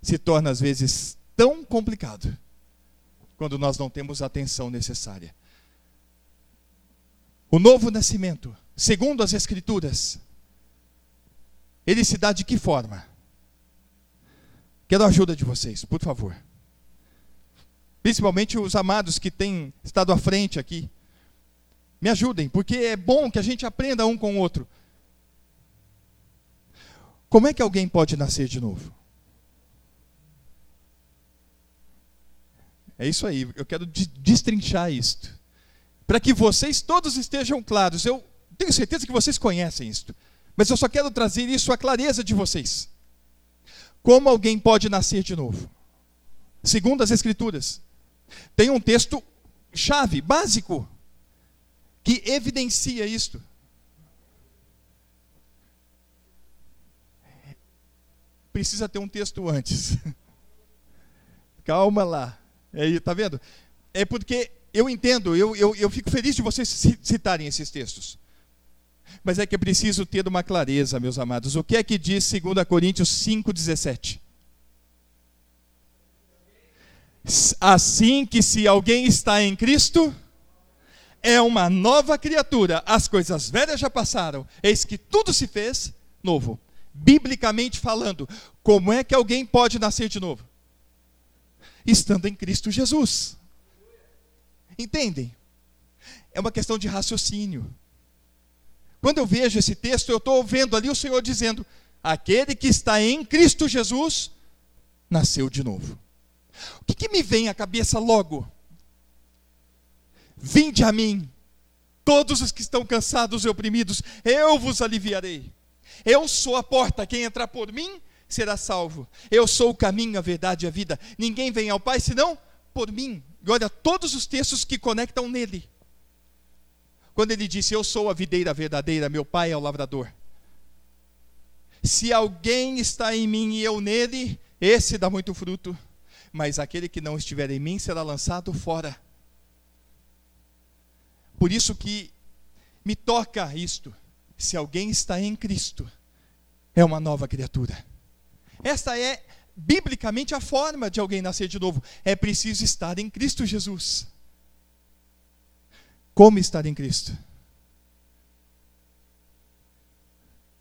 se torna às vezes tão complicado quando nós não temos a atenção necessária. O novo nascimento, segundo as Escrituras, ele se dá de que forma? Quero a ajuda de vocês, por favor. Principalmente os amados que têm estado à frente aqui. Me ajudem, porque é bom que a gente aprenda um com o outro. Como é que alguém pode nascer de novo? É isso aí, eu quero destrinchar isto. Para que vocês todos estejam claros. Eu tenho certeza que vocês conhecem isto. Mas eu só quero trazer isso à clareza de vocês. Como alguém pode nascer de novo? Segundo as Escrituras, tem um texto chave, básico, que evidencia isto. Precisa ter um texto antes. <laughs> Calma lá. É, tá vendo? É porque eu entendo, eu, eu, eu fico feliz de vocês citarem esses textos. Mas é que é preciso ter uma clareza, meus amados. O que é que diz 2 Coríntios 5,17? Assim que se alguém está em Cristo, é uma nova criatura. As coisas velhas já passaram, eis que tudo se fez novo. Biblicamente falando, como é que alguém pode nascer de novo? Estando em Cristo Jesus. Entendem? É uma questão de raciocínio. Quando eu vejo esse texto, eu estou vendo ali o Senhor dizendo: aquele que está em Cristo Jesus nasceu de novo. O que, que me vem à cabeça logo? Vinde a mim, todos os que estão cansados e oprimidos, eu vos aliviarei. Eu sou a porta, quem entrar por mim será salvo. Eu sou o caminho, a verdade e a vida. Ninguém vem ao Pai senão por mim. E olha todos os textos que conectam nele. Quando ele disse: Eu sou a videira verdadeira, meu pai é o lavrador. Se alguém está em mim e eu nele, esse dá muito fruto, mas aquele que não estiver em mim será lançado fora. Por isso que me toca isto. Se alguém está em Cristo, é uma nova criatura. Esta é biblicamente a forma de alguém nascer de novo. É preciso estar em Cristo Jesus. Como estar em Cristo?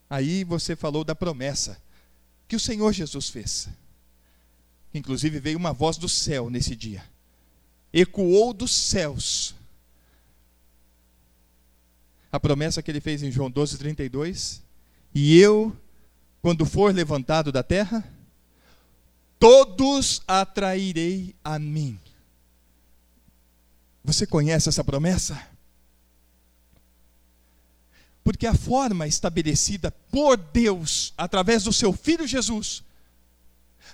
Aí você falou da promessa que o Senhor Jesus fez. Inclusive veio uma voz do céu nesse dia. Ecoou dos céus. A promessa que ele fez em João 12, 32. E eu, quando for levantado da terra, todos atrairei a mim. Você conhece essa promessa? Porque a forma estabelecida por Deus, através do seu Filho Jesus,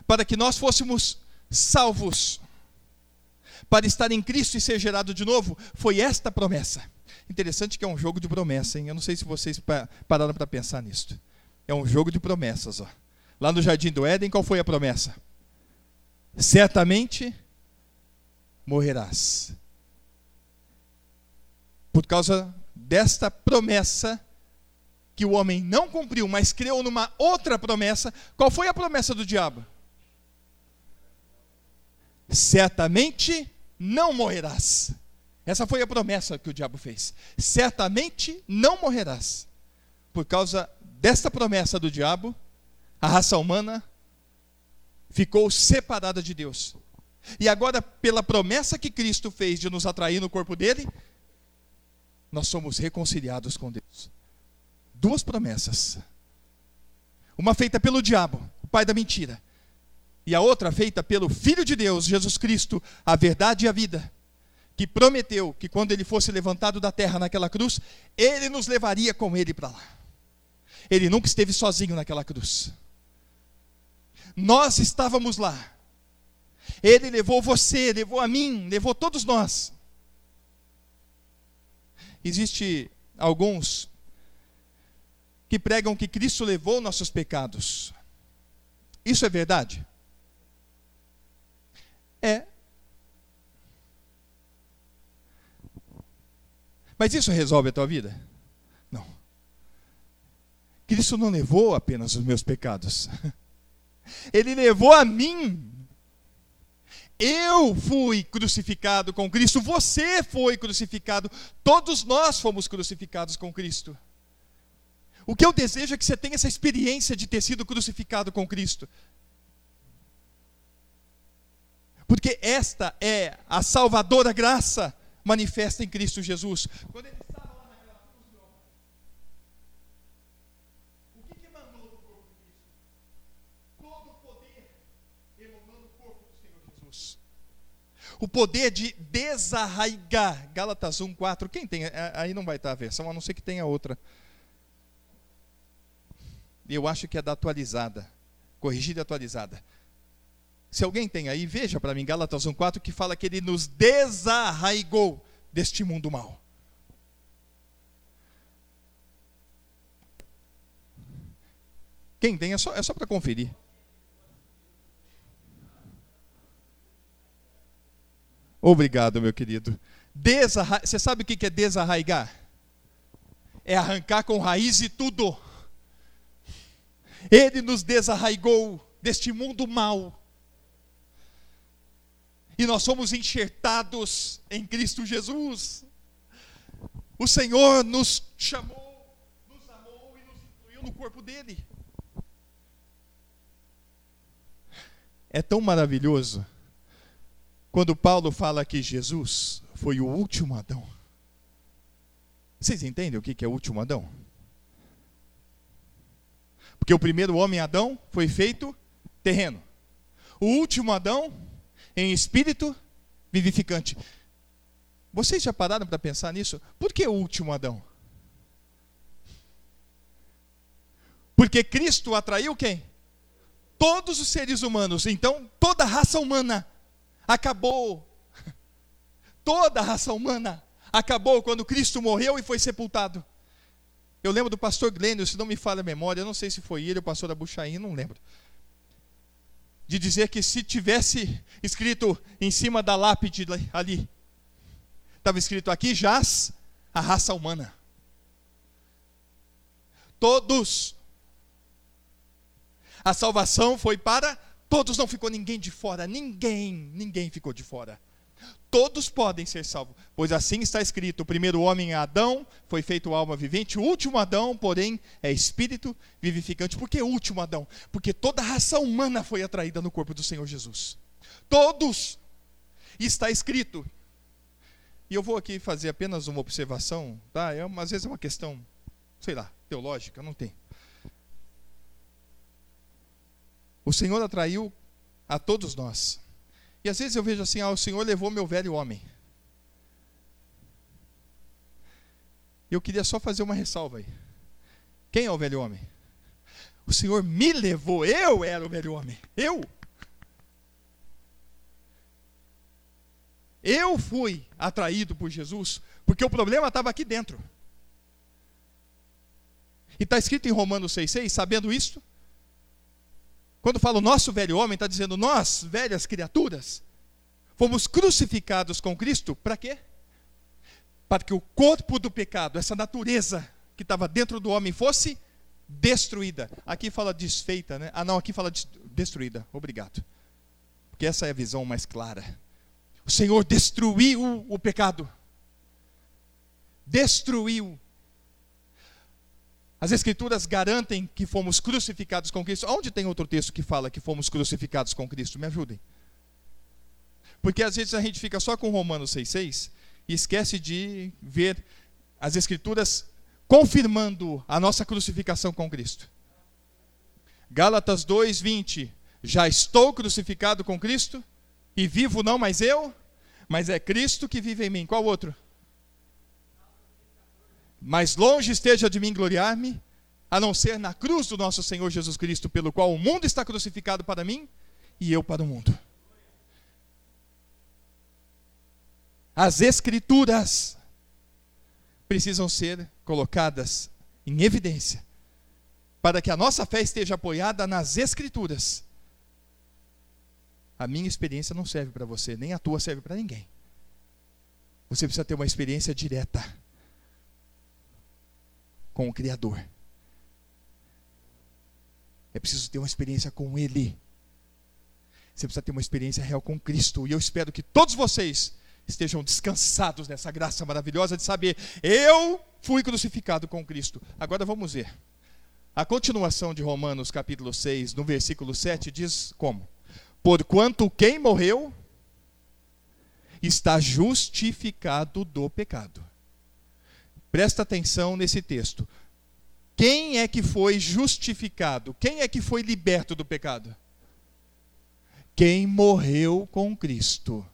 para que nós fôssemos salvos, para estar em Cristo e ser gerado de novo, foi esta promessa. Interessante que é um jogo de promessa, hein? Eu não sei se vocês pararam para pensar nisso. É um jogo de promessas, ó. Lá no jardim do Éden, qual foi a promessa? Certamente morrerás por causa desta promessa que o homem não cumpriu, mas creu numa outra promessa. Qual foi a promessa do diabo? Certamente não morrerás. Essa foi a promessa que o diabo fez. Certamente não morrerás. Por causa desta promessa do diabo, a raça humana ficou separada de Deus. E agora, pela promessa que Cristo fez de nos atrair no corpo dele, nós somos reconciliados com Deus. Duas promessas. Uma feita pelo diabo, o pai da mentira, e a outra feita pelo Filho de Deus, Jesus Cristo, a verdade e a vida, que prometeu que quando ele fosse levantado da terra naquela cruz, ele nos levaria com ele para lá. Ele nunca esteve sozinho naquela cruz. Nós estávamos lá. Ele levou você, levou a mim, levou todos nós. Existe alguns que pregam que Cristo levou nossos pecados. Isso é verdade? É. Mas isso resolve a tua vida? Não. Cristo não levou apenas os meus pecados. <laughs> Ele levou a mim eu fui crucificado com Cristo, você foi crucificado, todos nós fomos crucificados com Cristo. O que eu desejo é que você tenha essa experiência de ter sido crucificado com Cristo porque esta é a salvadora graça manifesta em Cristo Jesus. Quando ele estava lá naquela cruz, o que, mandou do corpo de Cristo? Todo o poder emanando do corpo do Senhor Jesus. O poder de desarraigar. Gálatas 1, 4. Quem tem? É, aí não vai estar a versão, a não ser que tenha outra. Eu acho que é da atualizada. Corrigida e atualizada se alguém tem aí, veja para mim Gálatas 1,4 que fala que ele nos desarraigou deste mundo mal. Quem tem é só, é só para conferir. Obrigado, meu querido. Desarra... Você sabe o que é desarraigar? É arrancar com raiz e tudo. Ele nos desarraigou deste mundo mal e nós somos enxertados em Cristo Jesus. O Senhor nos chamou, nos amou e nos incluiu no corpo dele. É tão maravilhoso quando Paulo fala que Jesus foi o último Adão. Vocês entendem o que é o último Adão? Porque o primeiro homem Adão foi feito terreno. O último Adão em espírito vivificante. Vocês já pararam para pensar nisso? Por que o último Adão? Porque Cristo atraiu quem? Todos os seres humanos. Então, toda a raça humana acabou. Toda a raça humana acabou quando Cristo morreu e foi sepultado. Eu lembro do pastor Glênio, se não me falha a memória, eu não sei se foi ele, o pastor Abuchaim, não lembro de dizer que se tivesse escrito em cima da lápide ali, estava escrito aqui jaz a raça humana. Todos. A salvação foi para todos, não ficou ninguém de fora, ninguém, ninguém ficou de fora. Todos podem ser salvos, pois assim está escrito: o primeiro homem é Adão, foi feito alma vivente, o último Adão, porém, é espírito vivificante. Por que último Adão? Porque toda a raça humana foi atraída no corpo do Senhor Jesus. Todos! Está escrito. E eu vou aqui fazer apenas uma observação, tá? É, às vezes é uma questão, sei lá, teológica, não tem. O Senhor atraiu a todos nós. E às vezes eu vejo assim: ah, o Senhor levou meu velho homem. Eu queria só fazer uma ressalva aí. Quem é o velho homem? O Senhor me levou, eu era o velho homem. Eu. Eu fui atraído por Jesus, porque o problema estava aqui dentro. E está escrito em Romanos 6,6, sabendo isto, quando fala o nosso velho homem, está dizendo nós, velhas criaturas, fomos crucificados com Cristo, para quê? Para que o corpo do pecado, essa natureza que estava dentro do homem, fosse destruída. Aqui fala desfeita, né? Ah, não, aqui fala destruída. Obrigado. Porque essa é a visão mais clara. O Senhor destruiu o pecado. Destruiu as Escrituras garantem que fomos crucificados com Cristo. Onde tem outro texto que fala que fomos crucificados com Cristo? Me ajudem. Porque às vezes a gente fica só com Romanos 6,6 e esquece de ver as Escrituras confirmando a nossa crucificação com Cristo. Gálatas 2,20: Já estou crucificado com Cristo e vivo não mais eu, mas é Cristo que vive em mim. Qual outro? Mas longe esteja de mim gloriar-me, a não ser na cruz do nosso Senhor Jesus Cristo, pelo qual o mundo está crucificado para mim e eu para o mundo. As Escrituras precisam ser colocadas em evidência, para que a nossa fé esteja apoiada nas Escrituras. A minha experiência não serve para você, nem a tua serve para ninguém. Você precisa ter uma experiência direta com o Criador. É preciso ter uma experiência com Ele. Você precisa ter uma experiência real com Cristo. E eu espero que todos vocês estejam descansados nessa graça maravilhosa de saber: eu fui crucificado com Cristo. Agora vamos ver. A continuação de Romanos capítulo 6, no versículo 7, diz como? Porquanto quem morreu está justificado do pecado. Presta atenção nesse texto. Quem é que foi justificado? Quem é que foi liberto do pecado? quem morreu com Cristo.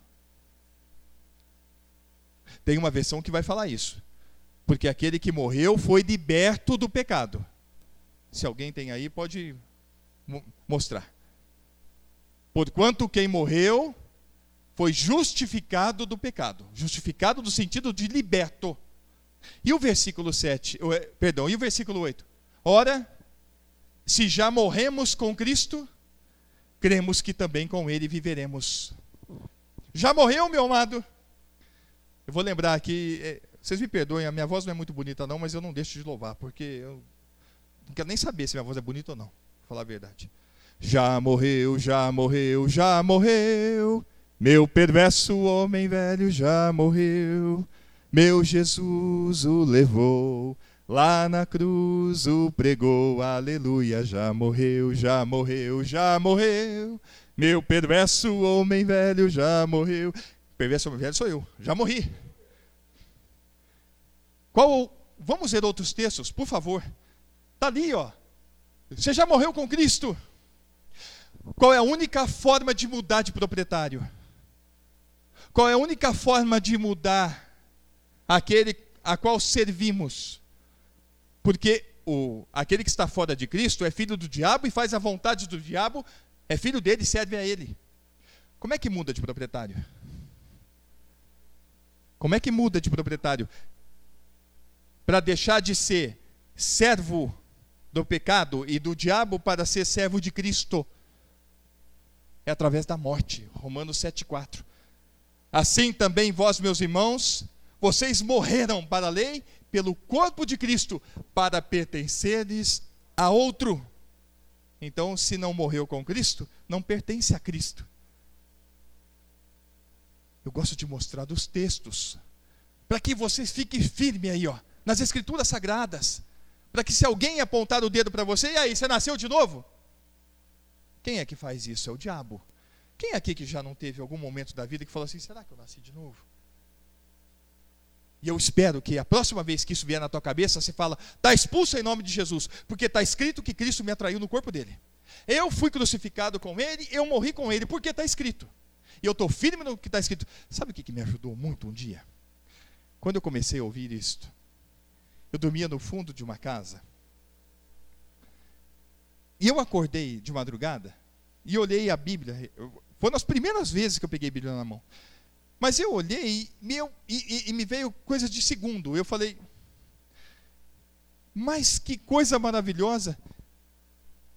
Tem uma versão que vai falar isso. Porque aquele que morreu foi liberto do pecado. Se alguém tem aí, pode mostrar. Porquanto quem morreu foi justificado do pecado. Justificado no sentido de liberto. E o versículo 7, é, perdão, e o versículo 8? Ora, se já morremos com Cristo, cremos que também com Ele viveremos. Já morreu, meu amado? Eu vou lembrar aqui, é, vocês me perdoem, a minha voz não é muito bonita não, mas eu não deixo de louvar, porque eu não quero nem saber se minha voz é bonita ou não, vou falar a verdade. Já morreu, já morreu, já morreu, meu perverso homem velho já morreu, meu Jesus o levou Lá na cruz o pregou, aleluia, já morreu, já morreu, já morreu. Meu perverso homem velho já morreu. Perverso homem velho sou eu, já morri. Qual? Vamos ler outros textos, por favor. Está ali, ó. Você já morreu com Cristo. Qual é a única forma de mudar de proprietário? Qual é a única forma de mudar aquele a qual servimos? Porque o, aquele que está fora de Cristo é filho do diabo e faz a vontade do diabo, é filho dele e serve a ele. Como é que muda de proprietário? Como é que muda de proprietário? Para deixar de ser servo do pecado e do diabo para ser servo de Cristo. É através da morte. Romanos 7,4. Assim também vós, meus irmãos, vocês morreram para a lei pelo corpo de Cristo para pertenceres a outro. Então, se não morreu com Cristo, não pertence a Cristo. Eu gosto de mostrar dos textos, para que você fique firme aí, ó, nas escrituras sagradas, para que se alguém apontar o dedo para você, e aí, você nasceu de novo? Quem é que faz isso? É o diabo. Quem é aqui que já não teve algum momento da vida que falou assim: será que eu nasci de novo? E eu espero que a próxima vez que isso vier na tua cabeça, você fala, está expulso em nome de Jesus, porque está escrito que Cristo me atraiu no corpo dele. Eu fui crucificado com ele, eu morri com ele, porque está escrito. E eu estou firme no que está escrito. Sabe o que, que me ajudou muito um dia? Quando eu comecei a ouvir isto, eu dormia no fundo de uma casa. E eu acordei de madrugada e olhei a Bíblia. Foram as primeiras vezes que eu peguei a Bíblia na mão. Mas eu olhei meu, e, e, e me veio coisa de segundo. Eu falei, mas que coisa maravilhosa,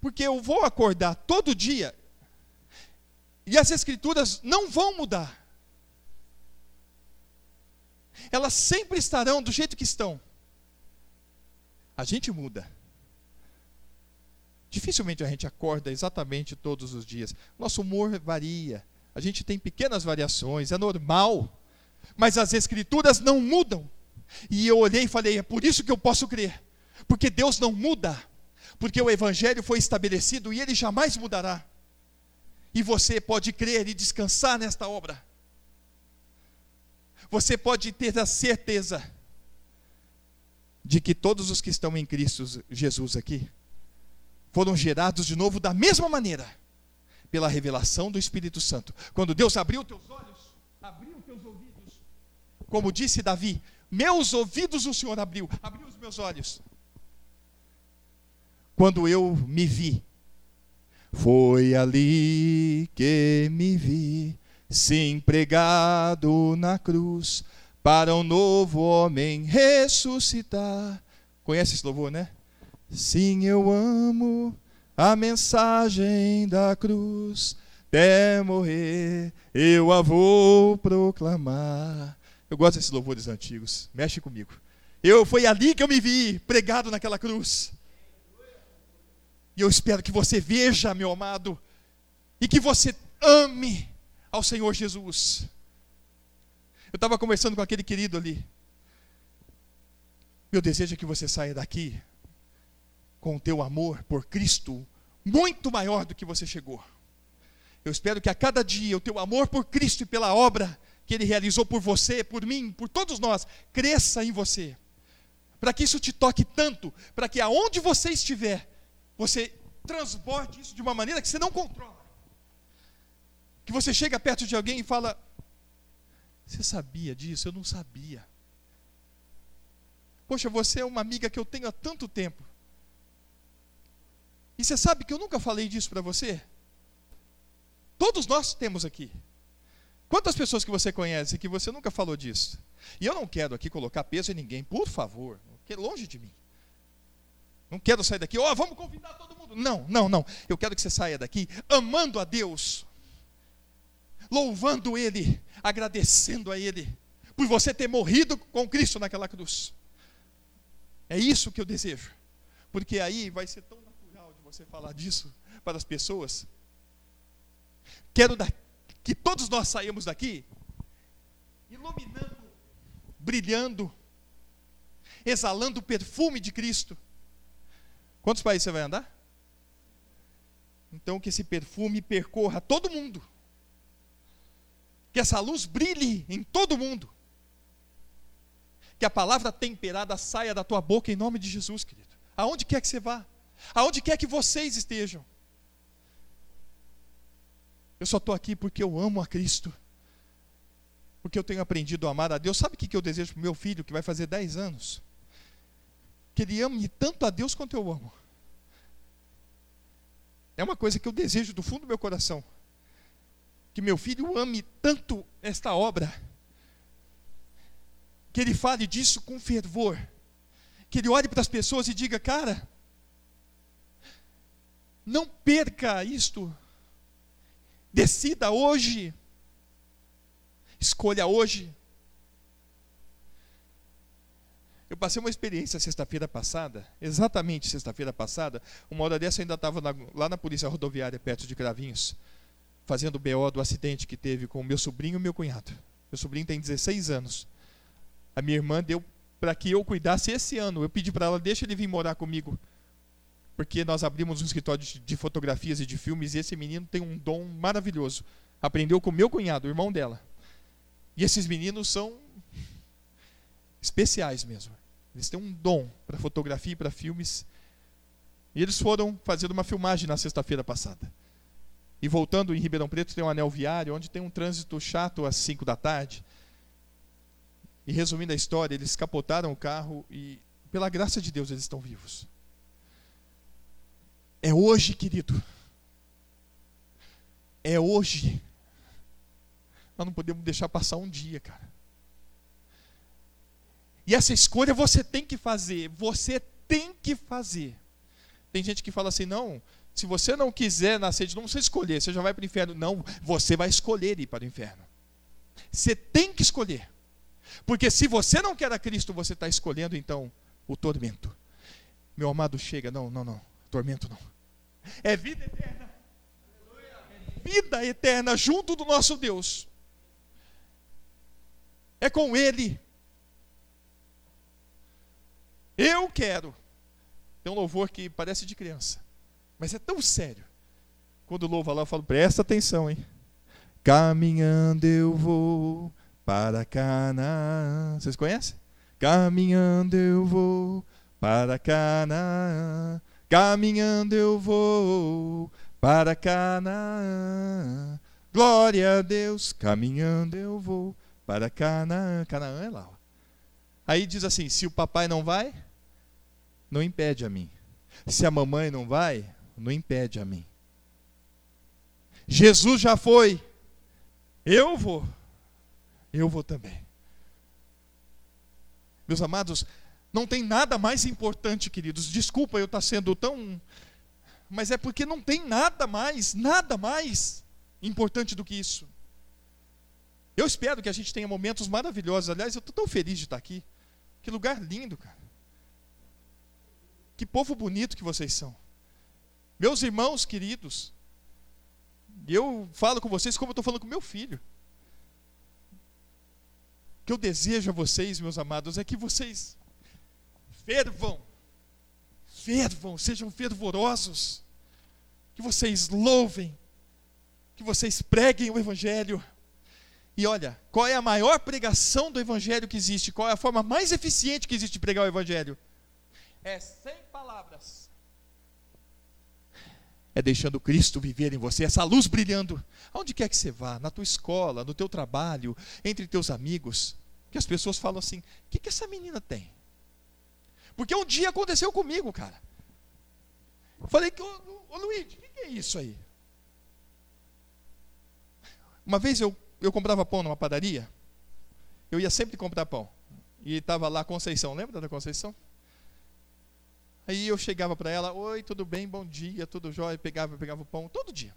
porque eu vou acordar todo dia e as Escrituras não vão mudar. Elas sempre estarão do jeito que estão. A gente muda. Dificilmente a gente acorda exatamente todos os dias. Nosso humor varia. A gente tem pequenas variações, é normal. Mas as escrituras não mudam. E eu olhei e falei: é por isso que eu posso crer. Porque Deus não muda. Porque o evangelho foi estabelecido e ele jamais mudará. E você pode crer e descansar nesta obra. Você pode ter a certeza de que todos os que estão em Cristo Jesus aqui foram gerados de novo da mesma maneira pela revelação do Espírito Santo. Quando Deus abriu teus olhos, abriu teus ouvidos. Como disse Davi, meus ouvidos o Senhor abriu, abriu os meus olhos. Quando eu me vi, foi ali que me vi, sim, pregado na cruz, para um novo homem ressuscitar. Conhece esse louvor, né? Sim, eu amo a mensagem da cruz, até morrer eu a vou proclamar. Eu gosto desses louvores antigos, mexe comigo. Eu foi ali que eu me vi pregado naquela cruz. E eu espero que você veja, meu amado, e que você ame ao Senhor Jesus. Eu estava conversando com aquele querido ali. Meu desejo é que você saia daqui com o teu amor por Cristo muito maior do que você chegou. Eu espero que a cada dia o teu amor por Cristo e pela obra que Ele realizou por você, por mim, por todos nós, cresça em você. Para que isso te toque tanto, para que aonde você estiver, você transborde isso de uma maneira que você não controla. Que você chega perto de alguém e fala: Você sabia disso? Eu não sabia. Poxa, você é uma amiga que eu tenho há tanto tempo. E você sabe que eu nunca falei disso para você? Todos nós temos aqui. Quantas pessoas que você conhece que você nunca falou disso? E eu não quero aqui colocar peso em ninguém, por favor, longe de mim. Não quero sair daqui, ó, oh, vamos convidar todo mundo. Não, não, não. Eu quero que você saia daqui amando a Deus, louvando Ele, agradecendo a Ele, por você ter morrido com Cristo naquela cruz. É isso que eu desejo. Porque aí vai ser tão você falar disso para as pessoas. Quero que todos nós saímos daqui iluminando, brilhando, exalando o perfume de Cristo. Quantos países você vai andar? Então que esse perfume percorra todo mundo. Que essa luz brilhe em todo mundo. Que a palavra temperada saia da tua boca em nome de Jesus, querido. Aonde quer que você vá, aonde quer que vocês estejam. Eu só estou aqui porque eu amo a Cristo. Porque eu tenho aprendido a amar a Deus. Sabe o que eu desejo para o meu filho, que vai fazer 10 anos? Que ele ame tanto a Deus quanto eu amo. É uma coisa que eu desejo do fundo do meu coração. Que meu filho ame tanto esta obra. Que ele fale disso com fervor. Que ele olhe para as pessoas e diga: Cara, não perca isto Decida hoje. Escolha hoje. Eu passei uma experiência sexta-feira passada, exatamente sexta-feira passada, uma hora dessa eu ainda estava lá na polícia rodoviária, perto de Cravinhos, fazendo o BO do acidente que teve com meu sobrinho e meu cunhado. Meu sobrinho tem 16 anos. A minha irmã deu para que eu cuidasse esse ano. Eu pedi para ela, deixa ele vir morar comigo porque nós abrimos um escritório de fotografias e de filmes e esse menino tem um dom maravilhoso. Aprendeu com meu cunhado, o irmão dela. E esses meninos são especiais mesmo. Eles têm um dom para fotografia e para filmes. E eles foram fazer uma filmagem na sexta-feira passada. E voltando em Ribeirão Preto tem um anel viário onde tem um trânsito chato às 5 da tarde. E resumindo a história, eles capotaram o carro e pela graça de Deus eles estão vivos. É hoje, querido. É hoje. Nós não podemos deixar passar um dia, cara. E essa escolha você tem que fazer. Você tem que fazer. Tem gente que fala assim: não, se você não quiser nascer de novo, você escolher, você já vai para o inferno. Não, você vai escolher ir para o inferno. Você tem que escolher. Porque se você não quer a Cristo, você está escolhendo então o tormento. Meu amado, chega. Não, não, não. Tormento não. É vida eterna. Vida eterna junto do nosso Deus. É com Ele. Eu quero. Tem um louvor que parece de criança, mas é tão sério. Quando louva lá, eu falo, presta atenção, hein? Caminhando eu vou para Canaã. Vocês conhecem? Caminhando eu vou para Canaã. Caminhando eu vou para Canaã. Glória a Deus, caminhando eu vou para Canaã. Canaã é lá. Ó. Aí diz assim: se o papai não vai, não impede a mim. Se a mamãe não vai, não impede a mim. Jesus já foi. Eu vou. Eu vou também. Meus amados, não tem nada mais importante, queridos. Desculpa eu estar sendo tão. Mas é porque não tem nada mais, nada mais importante do que isso. Eu espero que a gente tenha momentos maravilhosos. Aliás, eu estou tão feliz de estar aqui. Que lugar lindo, cara. Que povo bonito que vocês são. Meus irmãos queridos. Eu falo com vocês como eu estou falando com meu filho. O que eu desejo a vocês, meus amados, é que vocês fervam, fervam, sejam fervorosos, que vocês louvem, que vocês preguem o Evangelho. E olha, qual é a maior pregação do Evangelho que existe? Qual é a forma mais eficiente que existe de pregar o Evangelho? É sem palavras. é deixando Cristo viver em você, essa luz brilhando. Aonde quer que você vá, na tua escola, no teu trabalho, entre teus amigos, que as pessoas falam assim: o que, que essa menina tem? Porque um dia aconteceu comigo, cara. Eu falei, ô, ô Luiz, o que, que é isso aí? Uma vez eu, eu comprava pão numa padaria, eu ia sempre comprar pão. E estava lá a Conceição, lembra da Conceição? Aí eu chegava para ela, oi, tudo bem, bom dia, tudo jóia, pegava, pegava o pão, todo dia.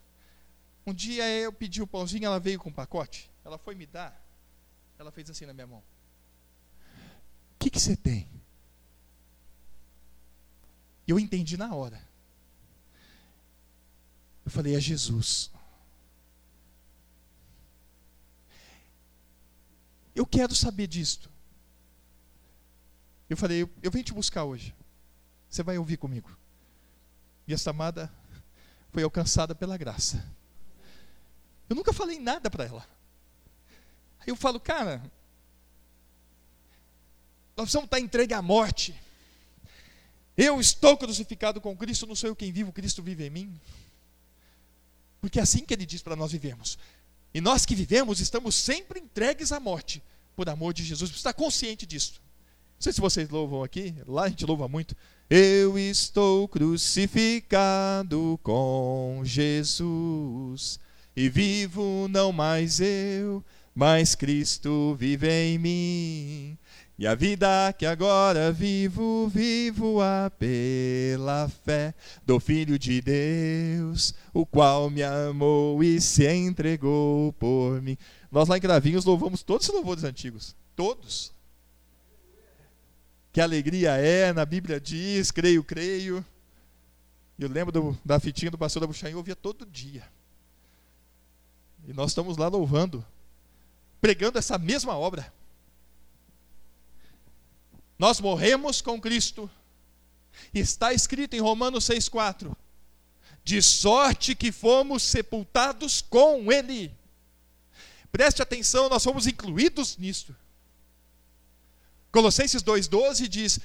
Um dia eu pedi o pãozinho, ela veio com um pacote, ela foi me dar, ela fez assim na minha mão. O que, que você tem? Eu entendi na hora. Eu falei, é Jesus. Eu quero saber disto. Eu falei, eu, eu venho te buscar hoje. Você vai ouvir comigo. E essa amada foi alcançada pela graça. Eu nunca falei nada para ela. Aí eu falo, cara, nós precisamos estar entregue à morte. Eu estou crucificado com Cristo, não sou eu quem vivo, Cristo vive em mim. Porque é assim que ele diz para nós vivemos. E nós que vivemos estamos sempre entregues à morte, por amor de Jesus. Você está consciente disso. Não sei se vocês louvam aqui, lá a gente louva muito. Eu estou crucificado com Jesus e vivo não mais eu, mas Cristo vive em mim. E a vida que agora vivo, vivo-a pela fé do Filho de Deus, o qual me amou e se entregou por mim. Nós lá em Gravinhos louvamos todos os louvores antigos. Todos. Que alegria é, na Bíblia diz, creio, creio. Eu lembro do, da fitinha do pastor da Buxaim, eu ouvia todo dia. E nós estamos lá louvando, pregando essa mesma obra. Nós morremos com Cristo. Está escrito em Romanos 6,4: De sorte que fomos sepultados com Ele Preste atenção, nós fomos incluídos nisto. Colossenses 2,12 diz: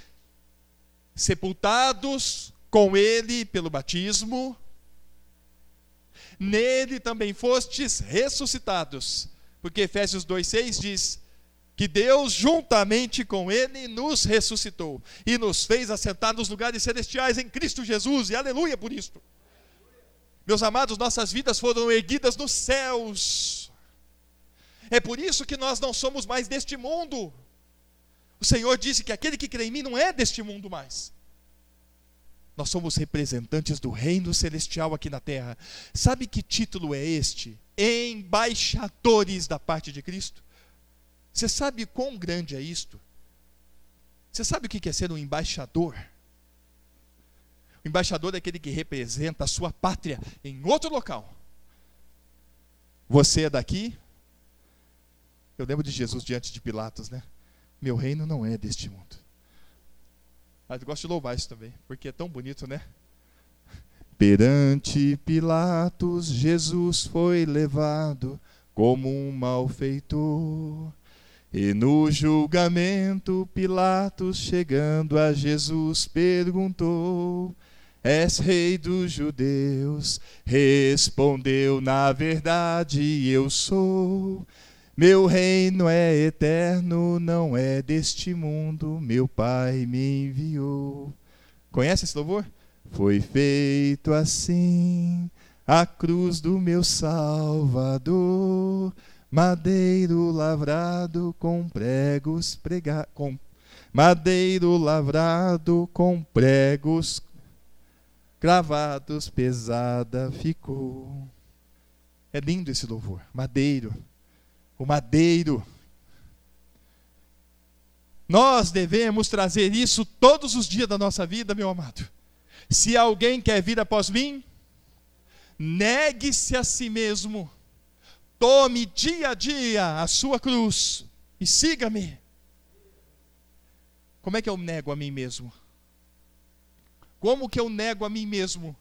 sepultados com ele pelo batismo, nele também fostes ressuscitados. Porque Efésios 2,6 diz que Deus, juntamente com ele, nos ressuscitou e nos fez assentar nos lugares celestiais em Cristo Jesus, e aleluia por isto. Meus amados, nossas vidas foram erguidas nos céus é por isso que nós não somos mais deste mundo. O Senhor disse que aquele que crê em mim não é deste mundo mais. Nós somos representantes do reino celestial aqui na terra. Sabe que título é este? Embaixadores da parte de Cristo. Você sabe quão grande é isto? Você sabe o que é ser um embaixador? O embaixador é aquele que representa a sua pátria em outro local. Você é daqui, eu lembro de Jesus diante de Pilatos, né? Meu reino não é deste mundo. Mas eu gosto de louvar isso também, porque é tão bonito, né? Perante Pilatos, Jesus foi levado como um malfeitor. E no julgamento, Pilatos, chegando a Jesus, perguntou: És rei dos judeus? Respondeu: Na verdade, eu sou. Meu reino é eterno, não é deste mundo, meu Pai me enviou. Conhece esse louvor? Foi feito assim a cruz do meu Salvador, madeiro lavrado com pregos pregados, com madeiro lavrado com pregos cravados, pesada ficou. É lindo esse louvor, madeiro o madeiro. Nós devemos trazer isso todos os dias da nossa vida, meu amado. Se alguém quer vir após mim, negue-se a si mesmo, tome dia a dia a sua cruz e siga-me. Como é que eu nego a mim mesmo? Como que eu nego a mim mesmo?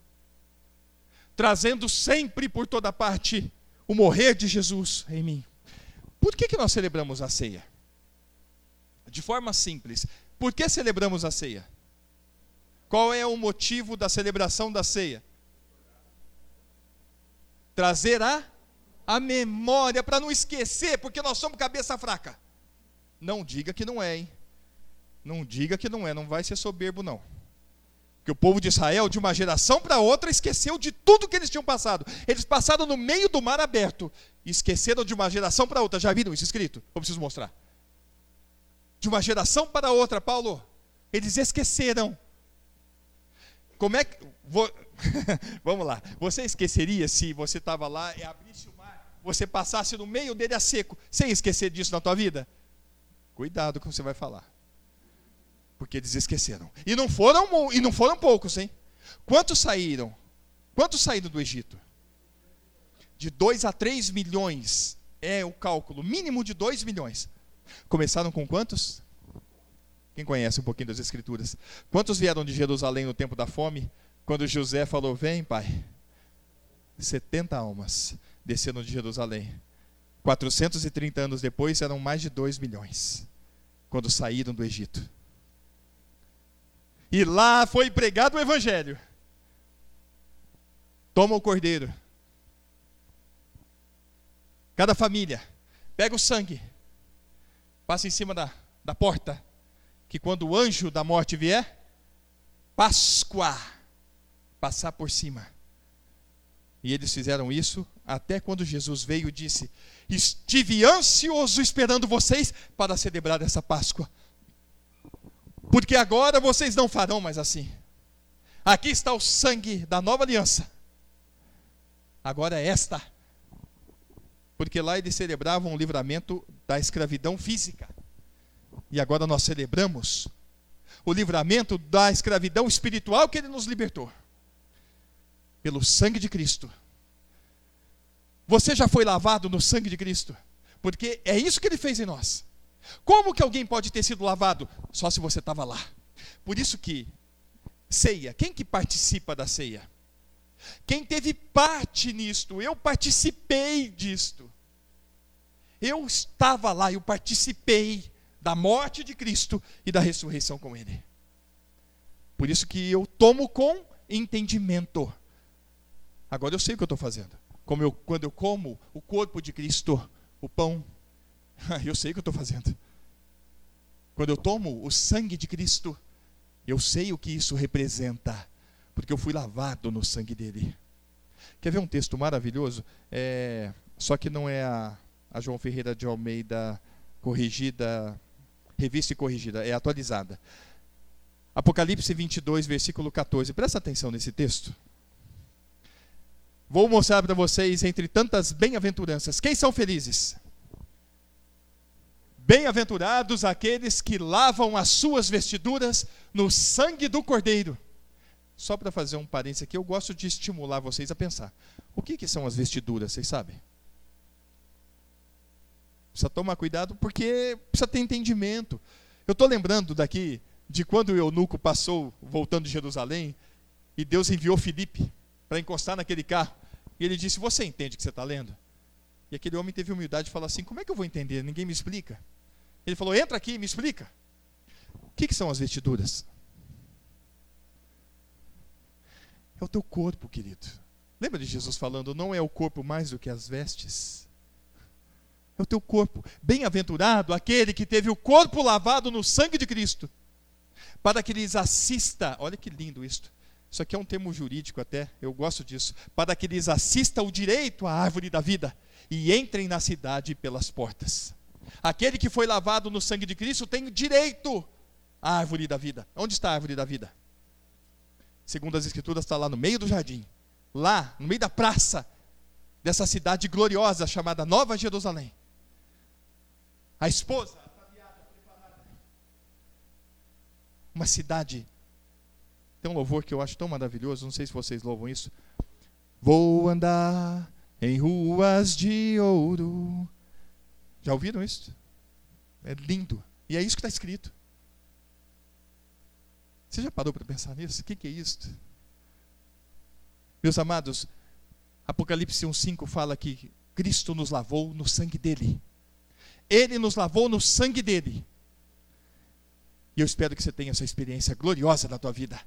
Trazendo sempre por toda parte o morrer de Jesus em mim. Por que, que nós celebramos a ceia? De forma simples. Por que celebramos a ceia? Qual é o motivo da celebração da ceia? trazer a, a memória para não esquecer, porque nós somos cabeça fraca. Não diga que não é, hein? Não diga que não é, não vai ser soberbo, não. Que o povo de Israel, de uma geração para outra, esqueceu de tudo que eles tinham passado. Eles passaram no meio do mar aberto esqueceram de uma geração para outra. Já viram isso escrito? Eu preciso mostrar. De uma geração para outra, Paulo, eles esqueceram. Como é que. Vou, <laughs> vamos lá. Você esqueceria se você estava lá e abrisse você passasse no meio dele a seco, sem esquecer disso na tua vida? Cuidado com o que você vai falar. Porque eles esqueceram. E não foram, e não foram poucos, hein? Quantos saíram? Quantos saíram do Egito? De 2 a 3 milhões é o cálculo, mínimo de 2 milhões. Começaram com quantos? Quem conhece um pouquinho das Escrituras? Quantos vieram de Jerusalém no tempo da fome? Quando José falou: Vem, pai. 70 almas desceram de Jerusalém. 430 anos depois eram mais de 2 milhões. Quando saíram do Egito. E lá foi pregado o Evangelho. Toma o cordeiro. Cada família pega o sangue, passa em cima da, da porta que quando o anjo da morte vier, Páscoa, passar por cima. E eles fizeram isso até quando Jesus veio e disse: Estive ansioso esperando vocês para celebrar essa Páscoa. Porque agora vocês não farão mais assim. Aqui está o sangue da nova aliança. Agora é esta. Porque lá eles celebravam o livramento da escravidão física. E agora nós celebramos o livramento da escravidão espiritual que ele nos libertou. Pelo sangue de Cristo. Você já foi lavado no sangue de Cristo? Porque é isso que ele fez em nós. Como que alguém pode ter sido lavado? Só se você estava lá. Por isso que ceia, quem que participa da ceia? Quem teve parte nisto? Eu participei disto. Eu estava lá, eu participei da morte de Cristo e da ressurreição com Ele. Por isso que eu tomo com entendimento. Agora eu sei o que eu estou fazendo. Como eu, quando eu como o corpo de Cristo, o pão, <laughs> eu sei o que eu estou fazendo. Quando eu tomo o sangue de Cristo, eu sei o que isso representa, porque eu fui lavado no sangue dele. Quer ver um texto maravilhoso? É, só que não é a, a João Ferreira de Almeida corrigida revista e corrigida, é atualizada. Apocalipse 22, versículo 14. Presta atenção nesse texto. Vou mostrar para vocês, entre tantas bem-aventuranças, quem são felizes? Bem-aventurados aqueles que lavam as suas vestiduras no sangue do Cordeiro. Só para fazer um parênteses aqui, eu gosto de estimular vocês a pensar. O que, que são as vestiduras, vocês sabem? Precisa tomar cuidado porque precisa ter entendimento. Eu estou lembrando daqui de quando o eunuco passou voltando de Jerusalém e Deus enviou Filipe para encostar naquele carro. E ele disse: Você entende o que você está lendo? E aquele homem teve humildade de falar assim: Como é que eu vou entender? Ninguém me explica. Ele falou: Entra aqui e me explica. O que, que são as vestiduras? É o teu corpo, querido. Lembra de Jesus falando: Não é o corpo mais do que as vestes? é o teu corpo. Bem-aventurado aquele que teve o corpo lavado no sangue de Cristo, para que lhes assista. Olha que lindo isto. Isso aqui é um termo jurídico até, eu gosto disso. Para que lhes assista o direito à árvore da vida e entrem na cidade pelas portas. Aquele que foi lavado no sangue de Cristo tem direito à árvore da vida. Onde está a árvore da vida? Segundo as Escrituras, está lá no meio do jardim, lá no meio da praça dessa cidade gloriosa chamada Nova Jerusalém. A esposa. Uma cidade. Tem um louvor que eu acho tão maravilhoso, não sei se vocês louvam isso. Vou andar em ruas de ouro. Já ouviram isso? É lindo. E é isso que está escrito. Você já parou para pensar nisso? O que, que é isso? Meus amados, Apocalipse 1,5 fala que Cristo nos lavou no sangue dele. Ele nos lavou no sangue dele. E eu espero que você tenha essa experiência gloriosa na tua vida.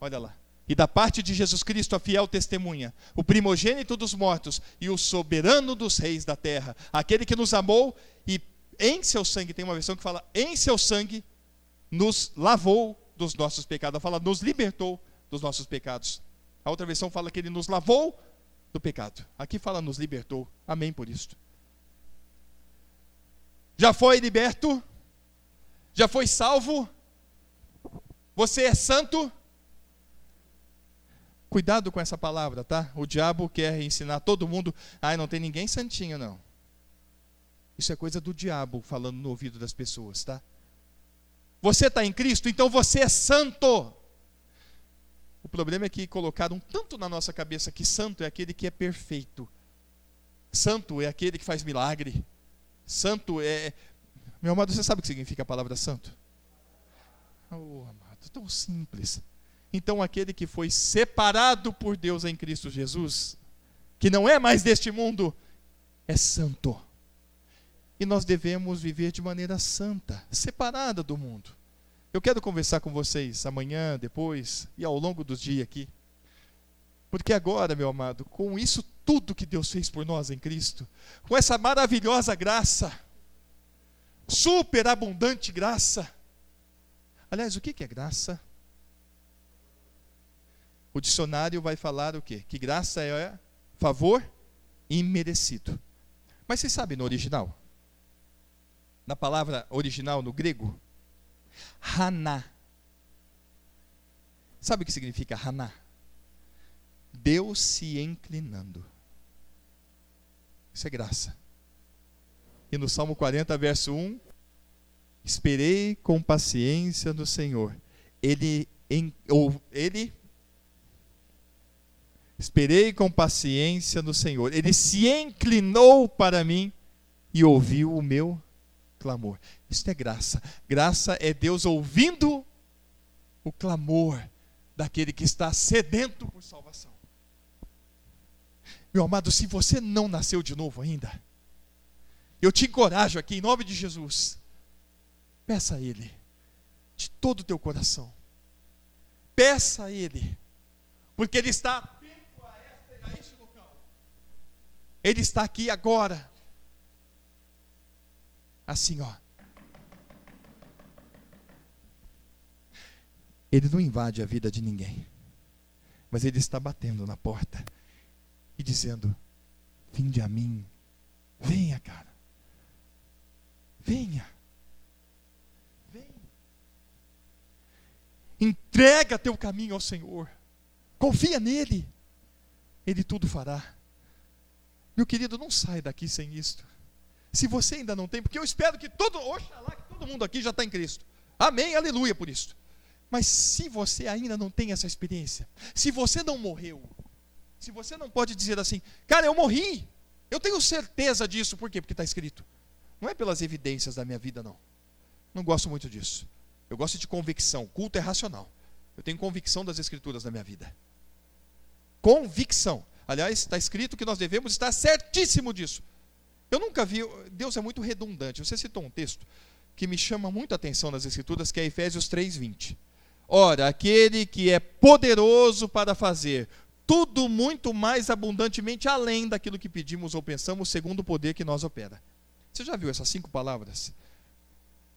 Olha lá. e da parte de Jesus Cristo, a fiel testemunha, o primogênito dos mortos e o soberano dos reis da terra, aquele que nos amou e em seu sangue, tem uma versão que fala, em seu sangue nos lavou dos nossos pecados. Fala, nos libertou dos nossos pecados. A outra versão fala que ele nos lavou do pecado. Aqui fala, nos libertou. Amém por isto. Já foi liberto? Já foi salvo? Você é santo? Cuidado com essa palavra, tá? O diabo quer ensinar todo mundo, ai, não tem ninguém santinho, não. Isso é coisa do diabo falando no ouvido das pessoas, tá? Você está em Cristo, então você é santo. O problema é que colocaram tanto na nossa cabeça que santo é aquele que é perfeito. Santo é aquele que faz milagre. Santo é. Meu amado, você sabe o que significa a palavra santo? Oh, amado, tão simples. Então, aquele que foi separado por Deus em Cristo Jesus, que não é mais deste mundo, é santo. E nós devemos viver de maneira santa, separada do mundo. Eu quero conversar com vocês amanhã, depois e ao longo dos dias aqui. Porque agora, meu amado, com isso tudo que Deus fez por nós em Cristo, com essa maravilhosa graça, superabundante graça. Aliás, o que é graça? O dicionário vai falar o quê? Que graça é favor imerecido. Mas você sabe no original? Na palavra original no grego, Haná. Sabe o que significa Haná? Deus se inclinando. Isso é graça. E no Salmo 40, verso 1, esperei com paciência no Senhor. Ele, em, ou, ele Esperei com paciência no Senhor. Ele se inclinou para mim e ouviu o meu clamor. Isto é graça. Graça é Deus ouvindo o clamor daquele que está sedento por salvação. Meu amado, se você não nasceu de novo ainda, eu te encorajo aqui, em nome de Jesus, peça a Ele, de todo o teu coração, peça a Ele, porque Ele está Ele está aqui agora. Assim, ó. Ele não invade a vida de ninguém. Mas ele está batendo na porta e dizendo: Vinde a mim. Venha, cara. Venha. Venha. Entrega teu caminho ao Senhor. Confia nele. Ele tudo fará. Meu querido, não sai daqui sem isto. Se você ainda não tem, porque eu espero que todo, oxalá, que todo mundo aqui já está em Cristo. Amém, aleluia por isso. Mas se você ainda não tem essa experiência, se você não morreu, se você não pode dizer assim, cara, eu morri, eu tenho certeza disso, por quê? Porque está escrito. Não é pelas evidências da minha vida, não. Não gosto muito disso. Eu gosto de convicção. Culto é racional. Eu tenho convicção das escrituras na minha vida. Convicção. Aliás, está escrito que nós devemos estar certíssimo disso. Eu nunca vi, Deus é muito redundante. Você citou um texto que me chama muito a atenção nas Escrituras, que é Efésios 3,20. Ora, aquele que é poderoso para fazer tudo muito mais abundantemente além daquilo que pedimos ou pensamos, segundo o poder que nós opera. Você já viu essas cinco palavras?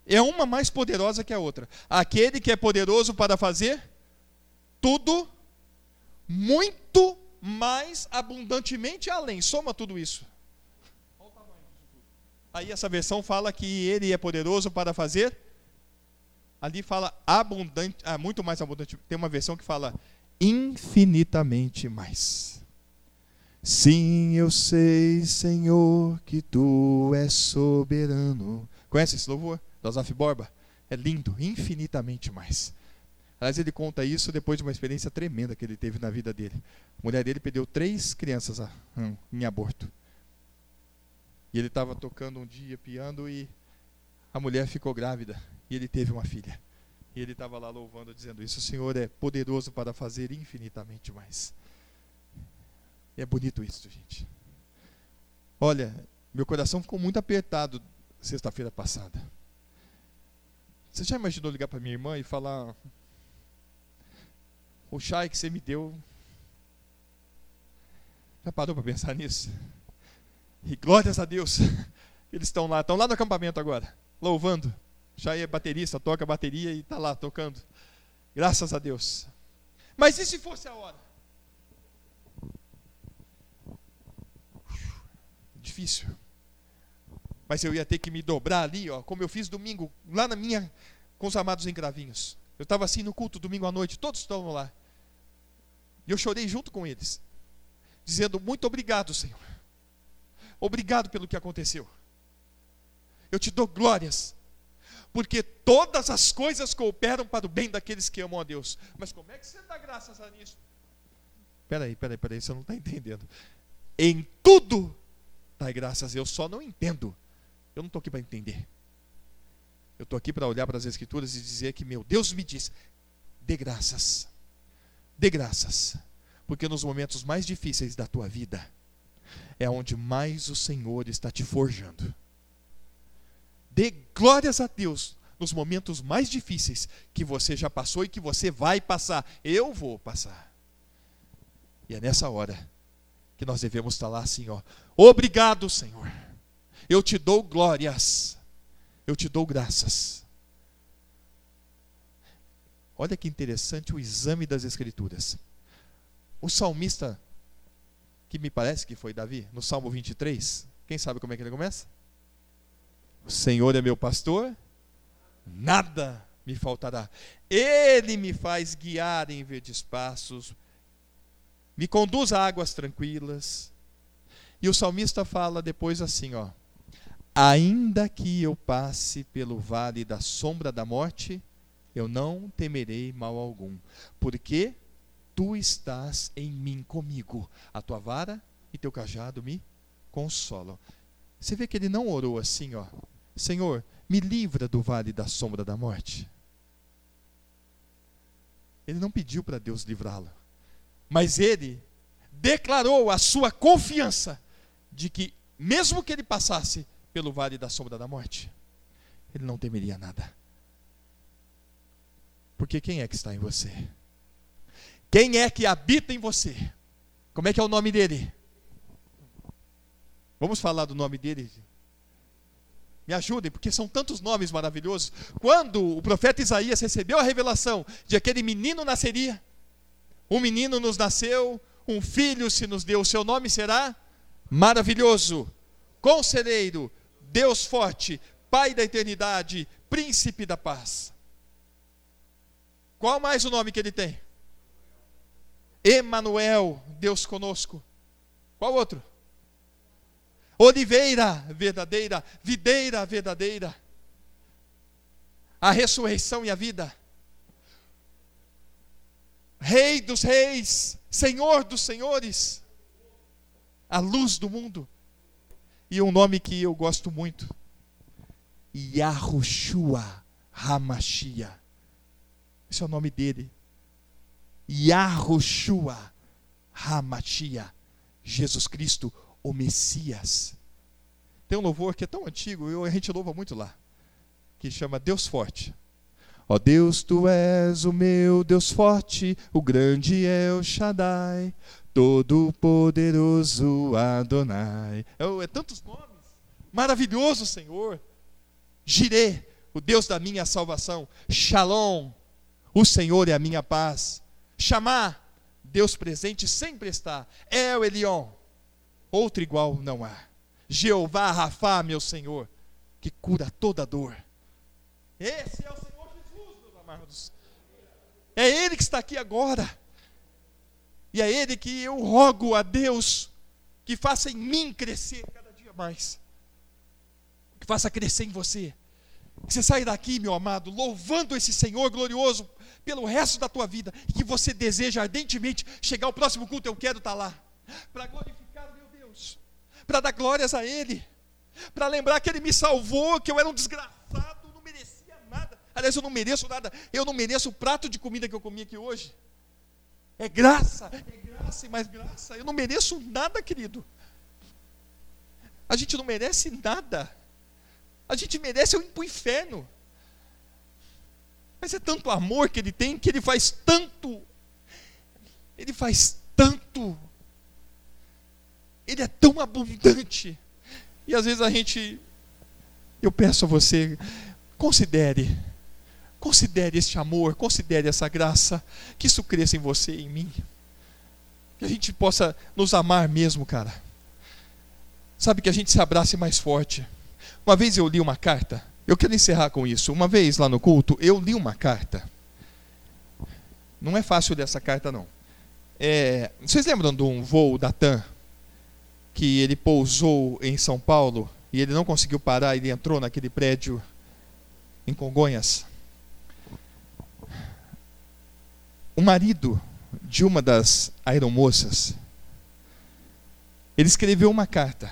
É uma mais poderosa que a outra. Aquele que é poderoso para fazer tudo muito mais abundantemente além. Soma tudo isso. Aí essa versão fala que ele é poderoso para fazer. Ali fala abundante, ah, muito mais abundante. Tem uma versão que fala infinitamente mais. Sim, eu sei, Senhor, que tu és soberano. Conhece esse louvor? Da Zaf Borba? É lindo, infinitamente mais. Aliás, ele conta isso depois de uma experiência tremenda que ele teve na vida dele. A mulher dele perdeu três crianças hum, em aborto. E ele estava tocando um dia piano e a mulher ficou grávida e ele teve uma filha. E ele estava lá louvando, dizendo isso: O Senhor é poderoso para fazer infinitamente mais. É bonito isso, gente. Olha, meu coração ficou muito apertado sexta-feira passada. Você já imaginou ligar para minha irmã e falar: O chai que você me deu. Já parou para pensar nisso? E glórias a Deus. <laughs> Eles estão lá, estão lá no acampamento agora, louvando. Chai é baterista, toca bateria e está lá tocando. Graças a Deus. Mas e se fosse a hora? Difícil. Mas eu ia ter que me dobrar ali, ó, como eu fiz domingo, lá na minha, com os amados engravinhos. Eu estava assim no culto domingo à noite, todos estavam lá. E eu chorei junto com eles, dizendo: Muito obrigado, Senhor. Obrigado pelo que aconteceu. Eu te dou glórias, porque todas as coisas cooperam para o bem daqueles que amam a Deus. Mas como é que você dá graças a nisso? Peraí, peraí, peraí, você não está entendendo. Em tudo dai graças, eu só não entendo. Eu não estou aqui para entender. Eu estou aqui para olhar para as Escrituras e dizer que meu Deus me diz: dê graças, dê graças, porque nos momentos mais difíceis da tua vida é onde mais o Senhor está te forjando. Dê glórias a Deus nos momentos mais difíceis que você já passou e que você vai passar. Eu vou passar. E é nessa hora que nós devemos estar lá assim, ó. Obrigado, Senhor. Eu te dou glórias. Eu te dou graças. Olha que interessante o exame das Escrituras. O salmista, que me parece que foi Davi, no Salmo 23, quem sabe como é que ele começa? O Senhor é meu pastor, nada me faltará. Ele me faz guiar em verdes passos, me conduz a águas tranquilas. E o salmista fala depois assim, ó: Ainda que eu passe pelo vale da sombra da morte, eu não temerei mal algum, porque tu estás em mim comigo. A tua vara e teu cajado me consolam. Você vê que ele não orou assim, ó. Senhor, me livra do vale da sombra da morte. Ele não pediu para Deus livrá-lo, mas ele declarou a sua confiança de que, mesmo que ele passasse pelo vale da sombra da morte, ele não temeria nada. Porque quem é que está em você? Quem é que habita em você? Como é que é o nome dele? Vamos falar do nome dele me ajudem, porque são tantos nomes maravilhosos. Quando o profeta Isaías recebeu a revelação de aquele menino nasceria, um menino nos nasceu, um filho se nos deu, o seu nome será maravilhoso, conselheiro, Deus forte, Pai da eternidade, príncipe da paz. Qual mais o nome que ele tem? Emanuel, Deus conosco. Qual outro? oliveira verdadeira, videira verdadeira, a ressurreição e a vida, Rei dos reis, Senhor dos senhores, a luz do mundo, e um nome que eu gosto muito, Yahushua Hamashia, esse é o nome dele, Yahushua Hamashia, Jesus Cristo, o Messias. Tem um louvor que é tão antigo, e a gente louva muito lá, que chama Deus Forte. Ó oh Deus, tu és o meu Deus forte, o grande é o Shaddai, todo poderoso Adonai. É, é tantos nomes. Maravilhoso Senhor. Jirê, o Deus da minha salvação. Shalom, o Senhor é a minha paz. Chamar, Deus presente sempre está. El Elion, outro igual não há. Jeová Rafá, meu Senhor, que cura toda dor. Esse é o Senhor Jesus, meus amados. É Ele que está aqui agora. E é Ele que eu rogo a Deus que faça em mim crescer cada dia mais. Que faça crescer em você. Que você saia daqui, meu amado, louvando esse Senhor glorioso pelo resto da tua vida. Que você deseja ardentemente chegar ao próximo culto, eu quero estar lá. Para glorificar para dar glórias a Ele, para lembrar que Ele me salvou, que eu era um desgraçado, não merecia nada. Aliás, eu não mereço nada, eu não mereço o prato de comida que eu comi aqui hoje. É graça, é graça e mais graça. Eu não mereço nada, querido. A gente não merece nada. A gente merece eu ir para o inferno. Mas é tanto amor que ele tem que ele faz tanto Ele faz tanto. Ele é tão abundante. E às vezes a gente. Eu peço a você, considere. Considere este amor, considere essa graça. Que isso cresça em você e em mim. Que a gente possa nos amar mesmo, cara. Sabe, que a gente se abrace mais forte. Uma vez eu li uma carta. Eu quero encerrar com isso. Uma vez lá no culto, eu li uma carta. Não é fácil ler essa carta, não. É, vocês lembram de um voo da TAM? Que ele pousou em São Paulo e ele não conseguiu parar, ele entrou naquele prédio em Congonhas. O marido de uma das aeromoças, ele escreveu uma carta.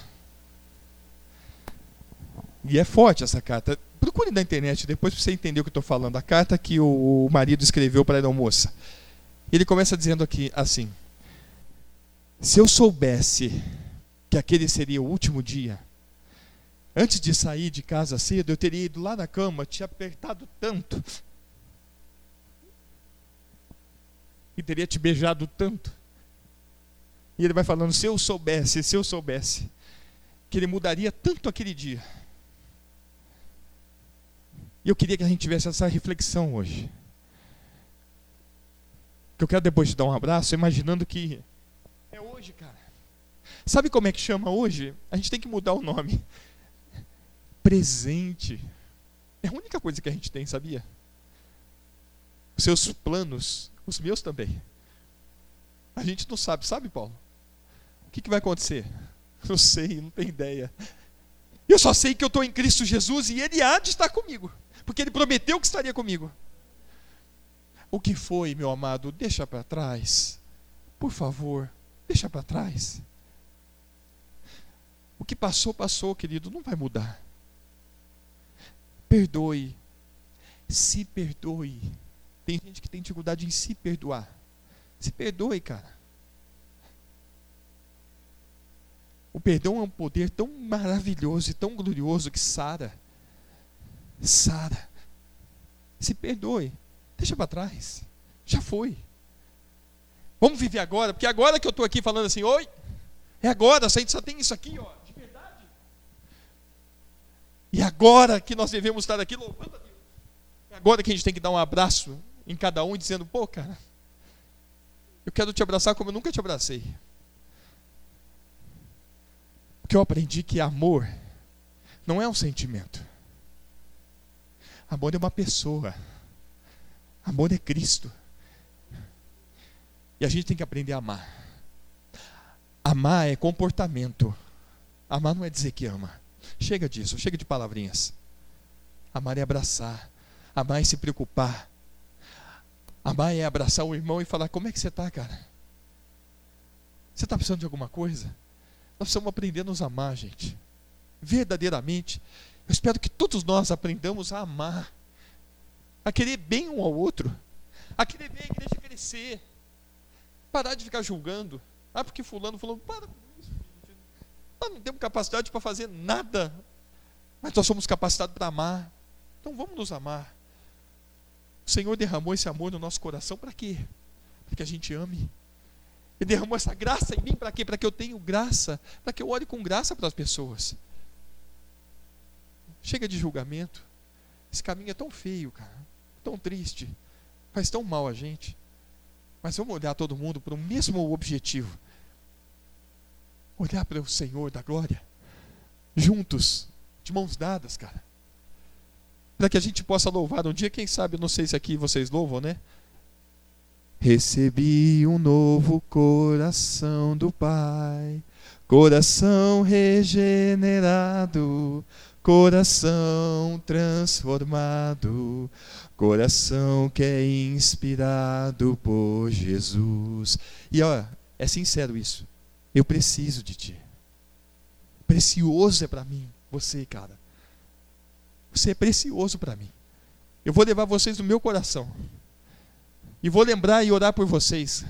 E é forte essa carta. Procure na internet depois para você entender o que estou falando. A carta que o marido escreveu para a aeromoça. Ele começa dizendo aqui assim: Se eu soubesse que aquele seria o último dia, antes de sair de casa cedo, eu teria ido lá na cama, te apertado tanto, e teria te beijado tanto. E ele vai falando: se eu soubesse, se eu soubesse, que ele mudaria tanto aquele dia. E eu queria que a gente tivesse essa reflexão hoje. Que eu quero depois te dar um abraço, imaginando que é hoje, cara. Sabe como é que chama hoje? A gente tem que mudar o nome. Presente. É a única coisa que a gente tem, sabia? Os seus planos, os meus também. A gente não sabe, sabe, Paulo? O que, que vai acontecer? <laughs> Não sei, não tenho ideia. Eu só sei que eu estou em Cristo Jesus e Ele há de estar comigo porque ele prometeu que estaria comigo. O que foi, meu amado, deixa para trás. Por favor, deixa para trás. O que passou, passou, querido, não vai mudar. Perdoe. Se perdoe. Tem gente que tem dificuldade em se perdoar. Se perdoe, cara. O perdão é um poder tão maravilhoso e tão glorioso que sara. Sara, se perdoe, deixa para trás, já foi. Vamos viver agora, porque agora que eu estou aqui falando assim, oi, é agora, a gente só tem isso aqui, ó, de verdade. E agora que nós devemos estar aqui louvando a Deus. É agora que a gente tem que dar um abraço em cada um, dizendo, pô, cara, eu quero te abraçar como eu nunca te abracei. Porque eu aprendi que amor não é um sentimento. Amor é uma pessoa. Amor é Cristo. E a gente tem que aprender a amar. Amar é comportamento. Amar não é dizer que ama. Chega disso, chega de palavrinhas. Amar é abraçar. Amar é se preocupar. Amar é abraçar o irmão e falar: Como é que você está, cara? Você está precisando de alguma coisa? Nós precisamos aprender a nos amar, gente. Verdadeiramente. Eu espero que todos nós aprendamos a amar, a querer bem um ao outro, a querer ver a igreja crescer, parar de ficar julgando. Ah, porque fulano falou, para com isso. Nós não temos capacidade para fazer nada, mas nós somos capacitados para amar. Então vamos nos amar. O Senhor derramou esse amor no nosso coração para quê? Para que a gente ame. Ele derramou essa graça em mim para quê? Para que eu tenha graça, para que eu olhe com graça para as pessoas. Chega de julgamento. Esse caminho é tão feio, cara. Tão triste. Faz tão mal a gente. Mas vamos olhar todo mundo para o mesmo objetivo. Olhar para o Senhor da glória. Juntos, de mãos dadas, cara. Para que a gente possa louvar um dia, quem sabe, não sei se aqui vocês louvam, né? Recebi um novo coração do Pai, coração regenerado, Coração transformado, coração que é inspirado por Jesus. E olha, é sincero isso. Eu preciso de ti. Precioso é para mim, você, cara. Você é precioso para mim. Eu vou levar vocês no meu coração. E vou lembrar e orar por vocês.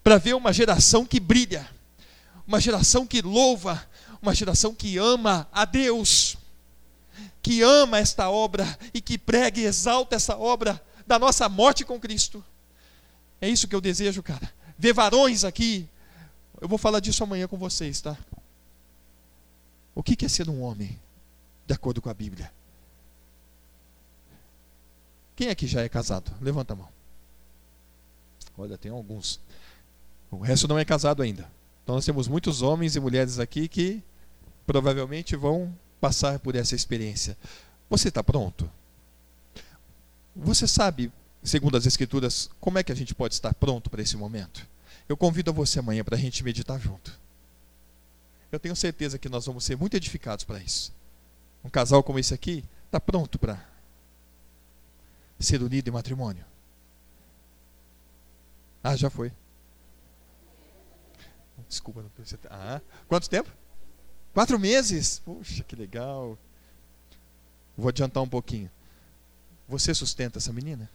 Para ver uma geração que brilha. Uma geração que louva uma geração que ama a Deus, que ama esta obra e que prega e exalta essa obra da nossa morte com Cristo. É isso que eu desejo, cara. ver varões aqui. Eu vou falar disso amanhã com vocês, tá? O que é ser um homem, de acordo com a Bíblia? Quem aqui já é casado? Levanta a mão. Olha, tem alguns. O resto não é casado ainda. Então nós temos muitos homens e mulheres aqui que provavelmente vão passar por essa experiência. Você está pronto? Você sabe, segundo as Escrituras, como é que a gente pode estar pronto para esse momento? Eu convido a você amanhã para a gente meditar junto. Eu tenho certeza que nós vamos ser muito edificados para isso. Um casal como esse aqui está pronto para ser unido em matrimônio. Ah, já foi. Desculpa. Ah, quanto tempo? Quatro meses? Puxa, que legal. Vou adiantar um pouquinho. Você sustenta essa menina?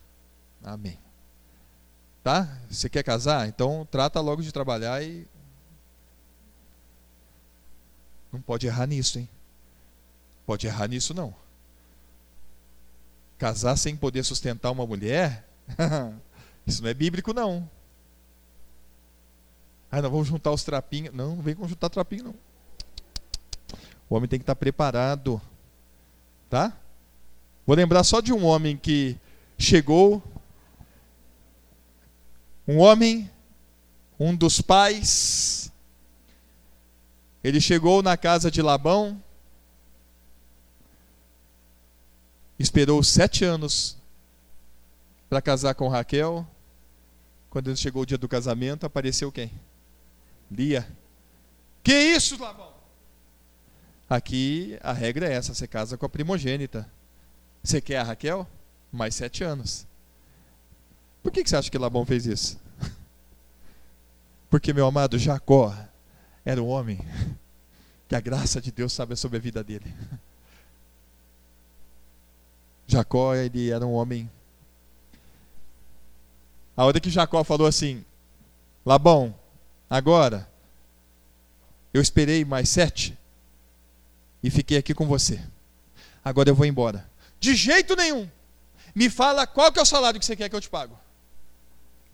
Amém. Tá? Você quer casar? Então trata logo de trabalhar e. Não pode errar nisso, hein? Pode errar nisso, não. Casar sem poder sustentar uma mulher? <laughs> Isso não é bíblico, não. Ah, não, vamos juntar os trapinhos. Não, não vem com juntar trapinho, não. O homem tem que estar preparado. Tá? Vou lembrar só de um homem que chegou. Um homem, um dos pais. Ele chegou na casa de Labão. Esperou sete anos para casar com Raquel. Quando chegou o dia do casamento, apareceu quem? Lia. Que isso, Labão? Aqui a regra é essa: você casa com a primogênita. Você quer a Raquel? Mais sete anos. Por que, você acha que Labão fez isso? <laughs> Porque, meu amado, Jacó era um homem <laughs> que a graça de Deus sabe sobre a vida dele. <laughs> Jacó, ele era um homem. A hora que Jacó falou assim: Labão, Agora, eu esperei mais sete e fiquei aqui com você. Agora eu vou embora. De jeito nenhum. Me fala qual que é o salário que você quer que eu te pago.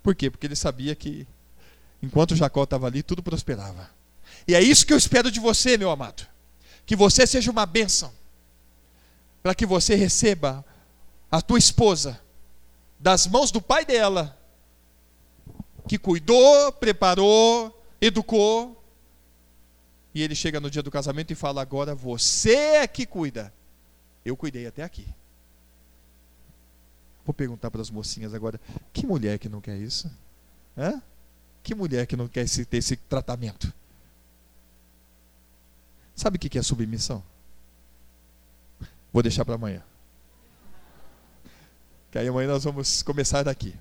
Por quê? Porque ele sabia que enquanto Jacó estava ali, tudo prosperava. E é isso que eu espero de você, meu amado. Que você seja uma bênção. Para que você receba a tua esposa das mãos do pai dela que cuidou, preparou, educou. E ele chega no dia do casamento e fala: Agora você é que cuida. Eu cuidei até aqui. Vou perguntar para as mocinhas agora: que mulher que não quer isso? Hã? Que mulher que não quer esse, ter esse tratamento? Sabe o que é submissão? Vou deixar para amanhã. Que aí amanhã nós vamos começar daqui.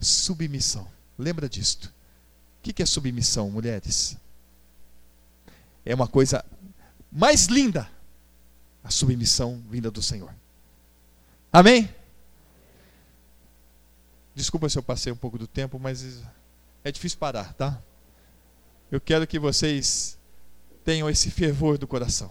Submissão. Lembra disto. O que é submissão, mulheres? É uma coisa mais linda, a submissão vinda do Senhor. Amém? Desculpa se eu passei um pouco do tempo, mas é difícil parar, tá? Eu quero que vocês tenham esse fervor do coração.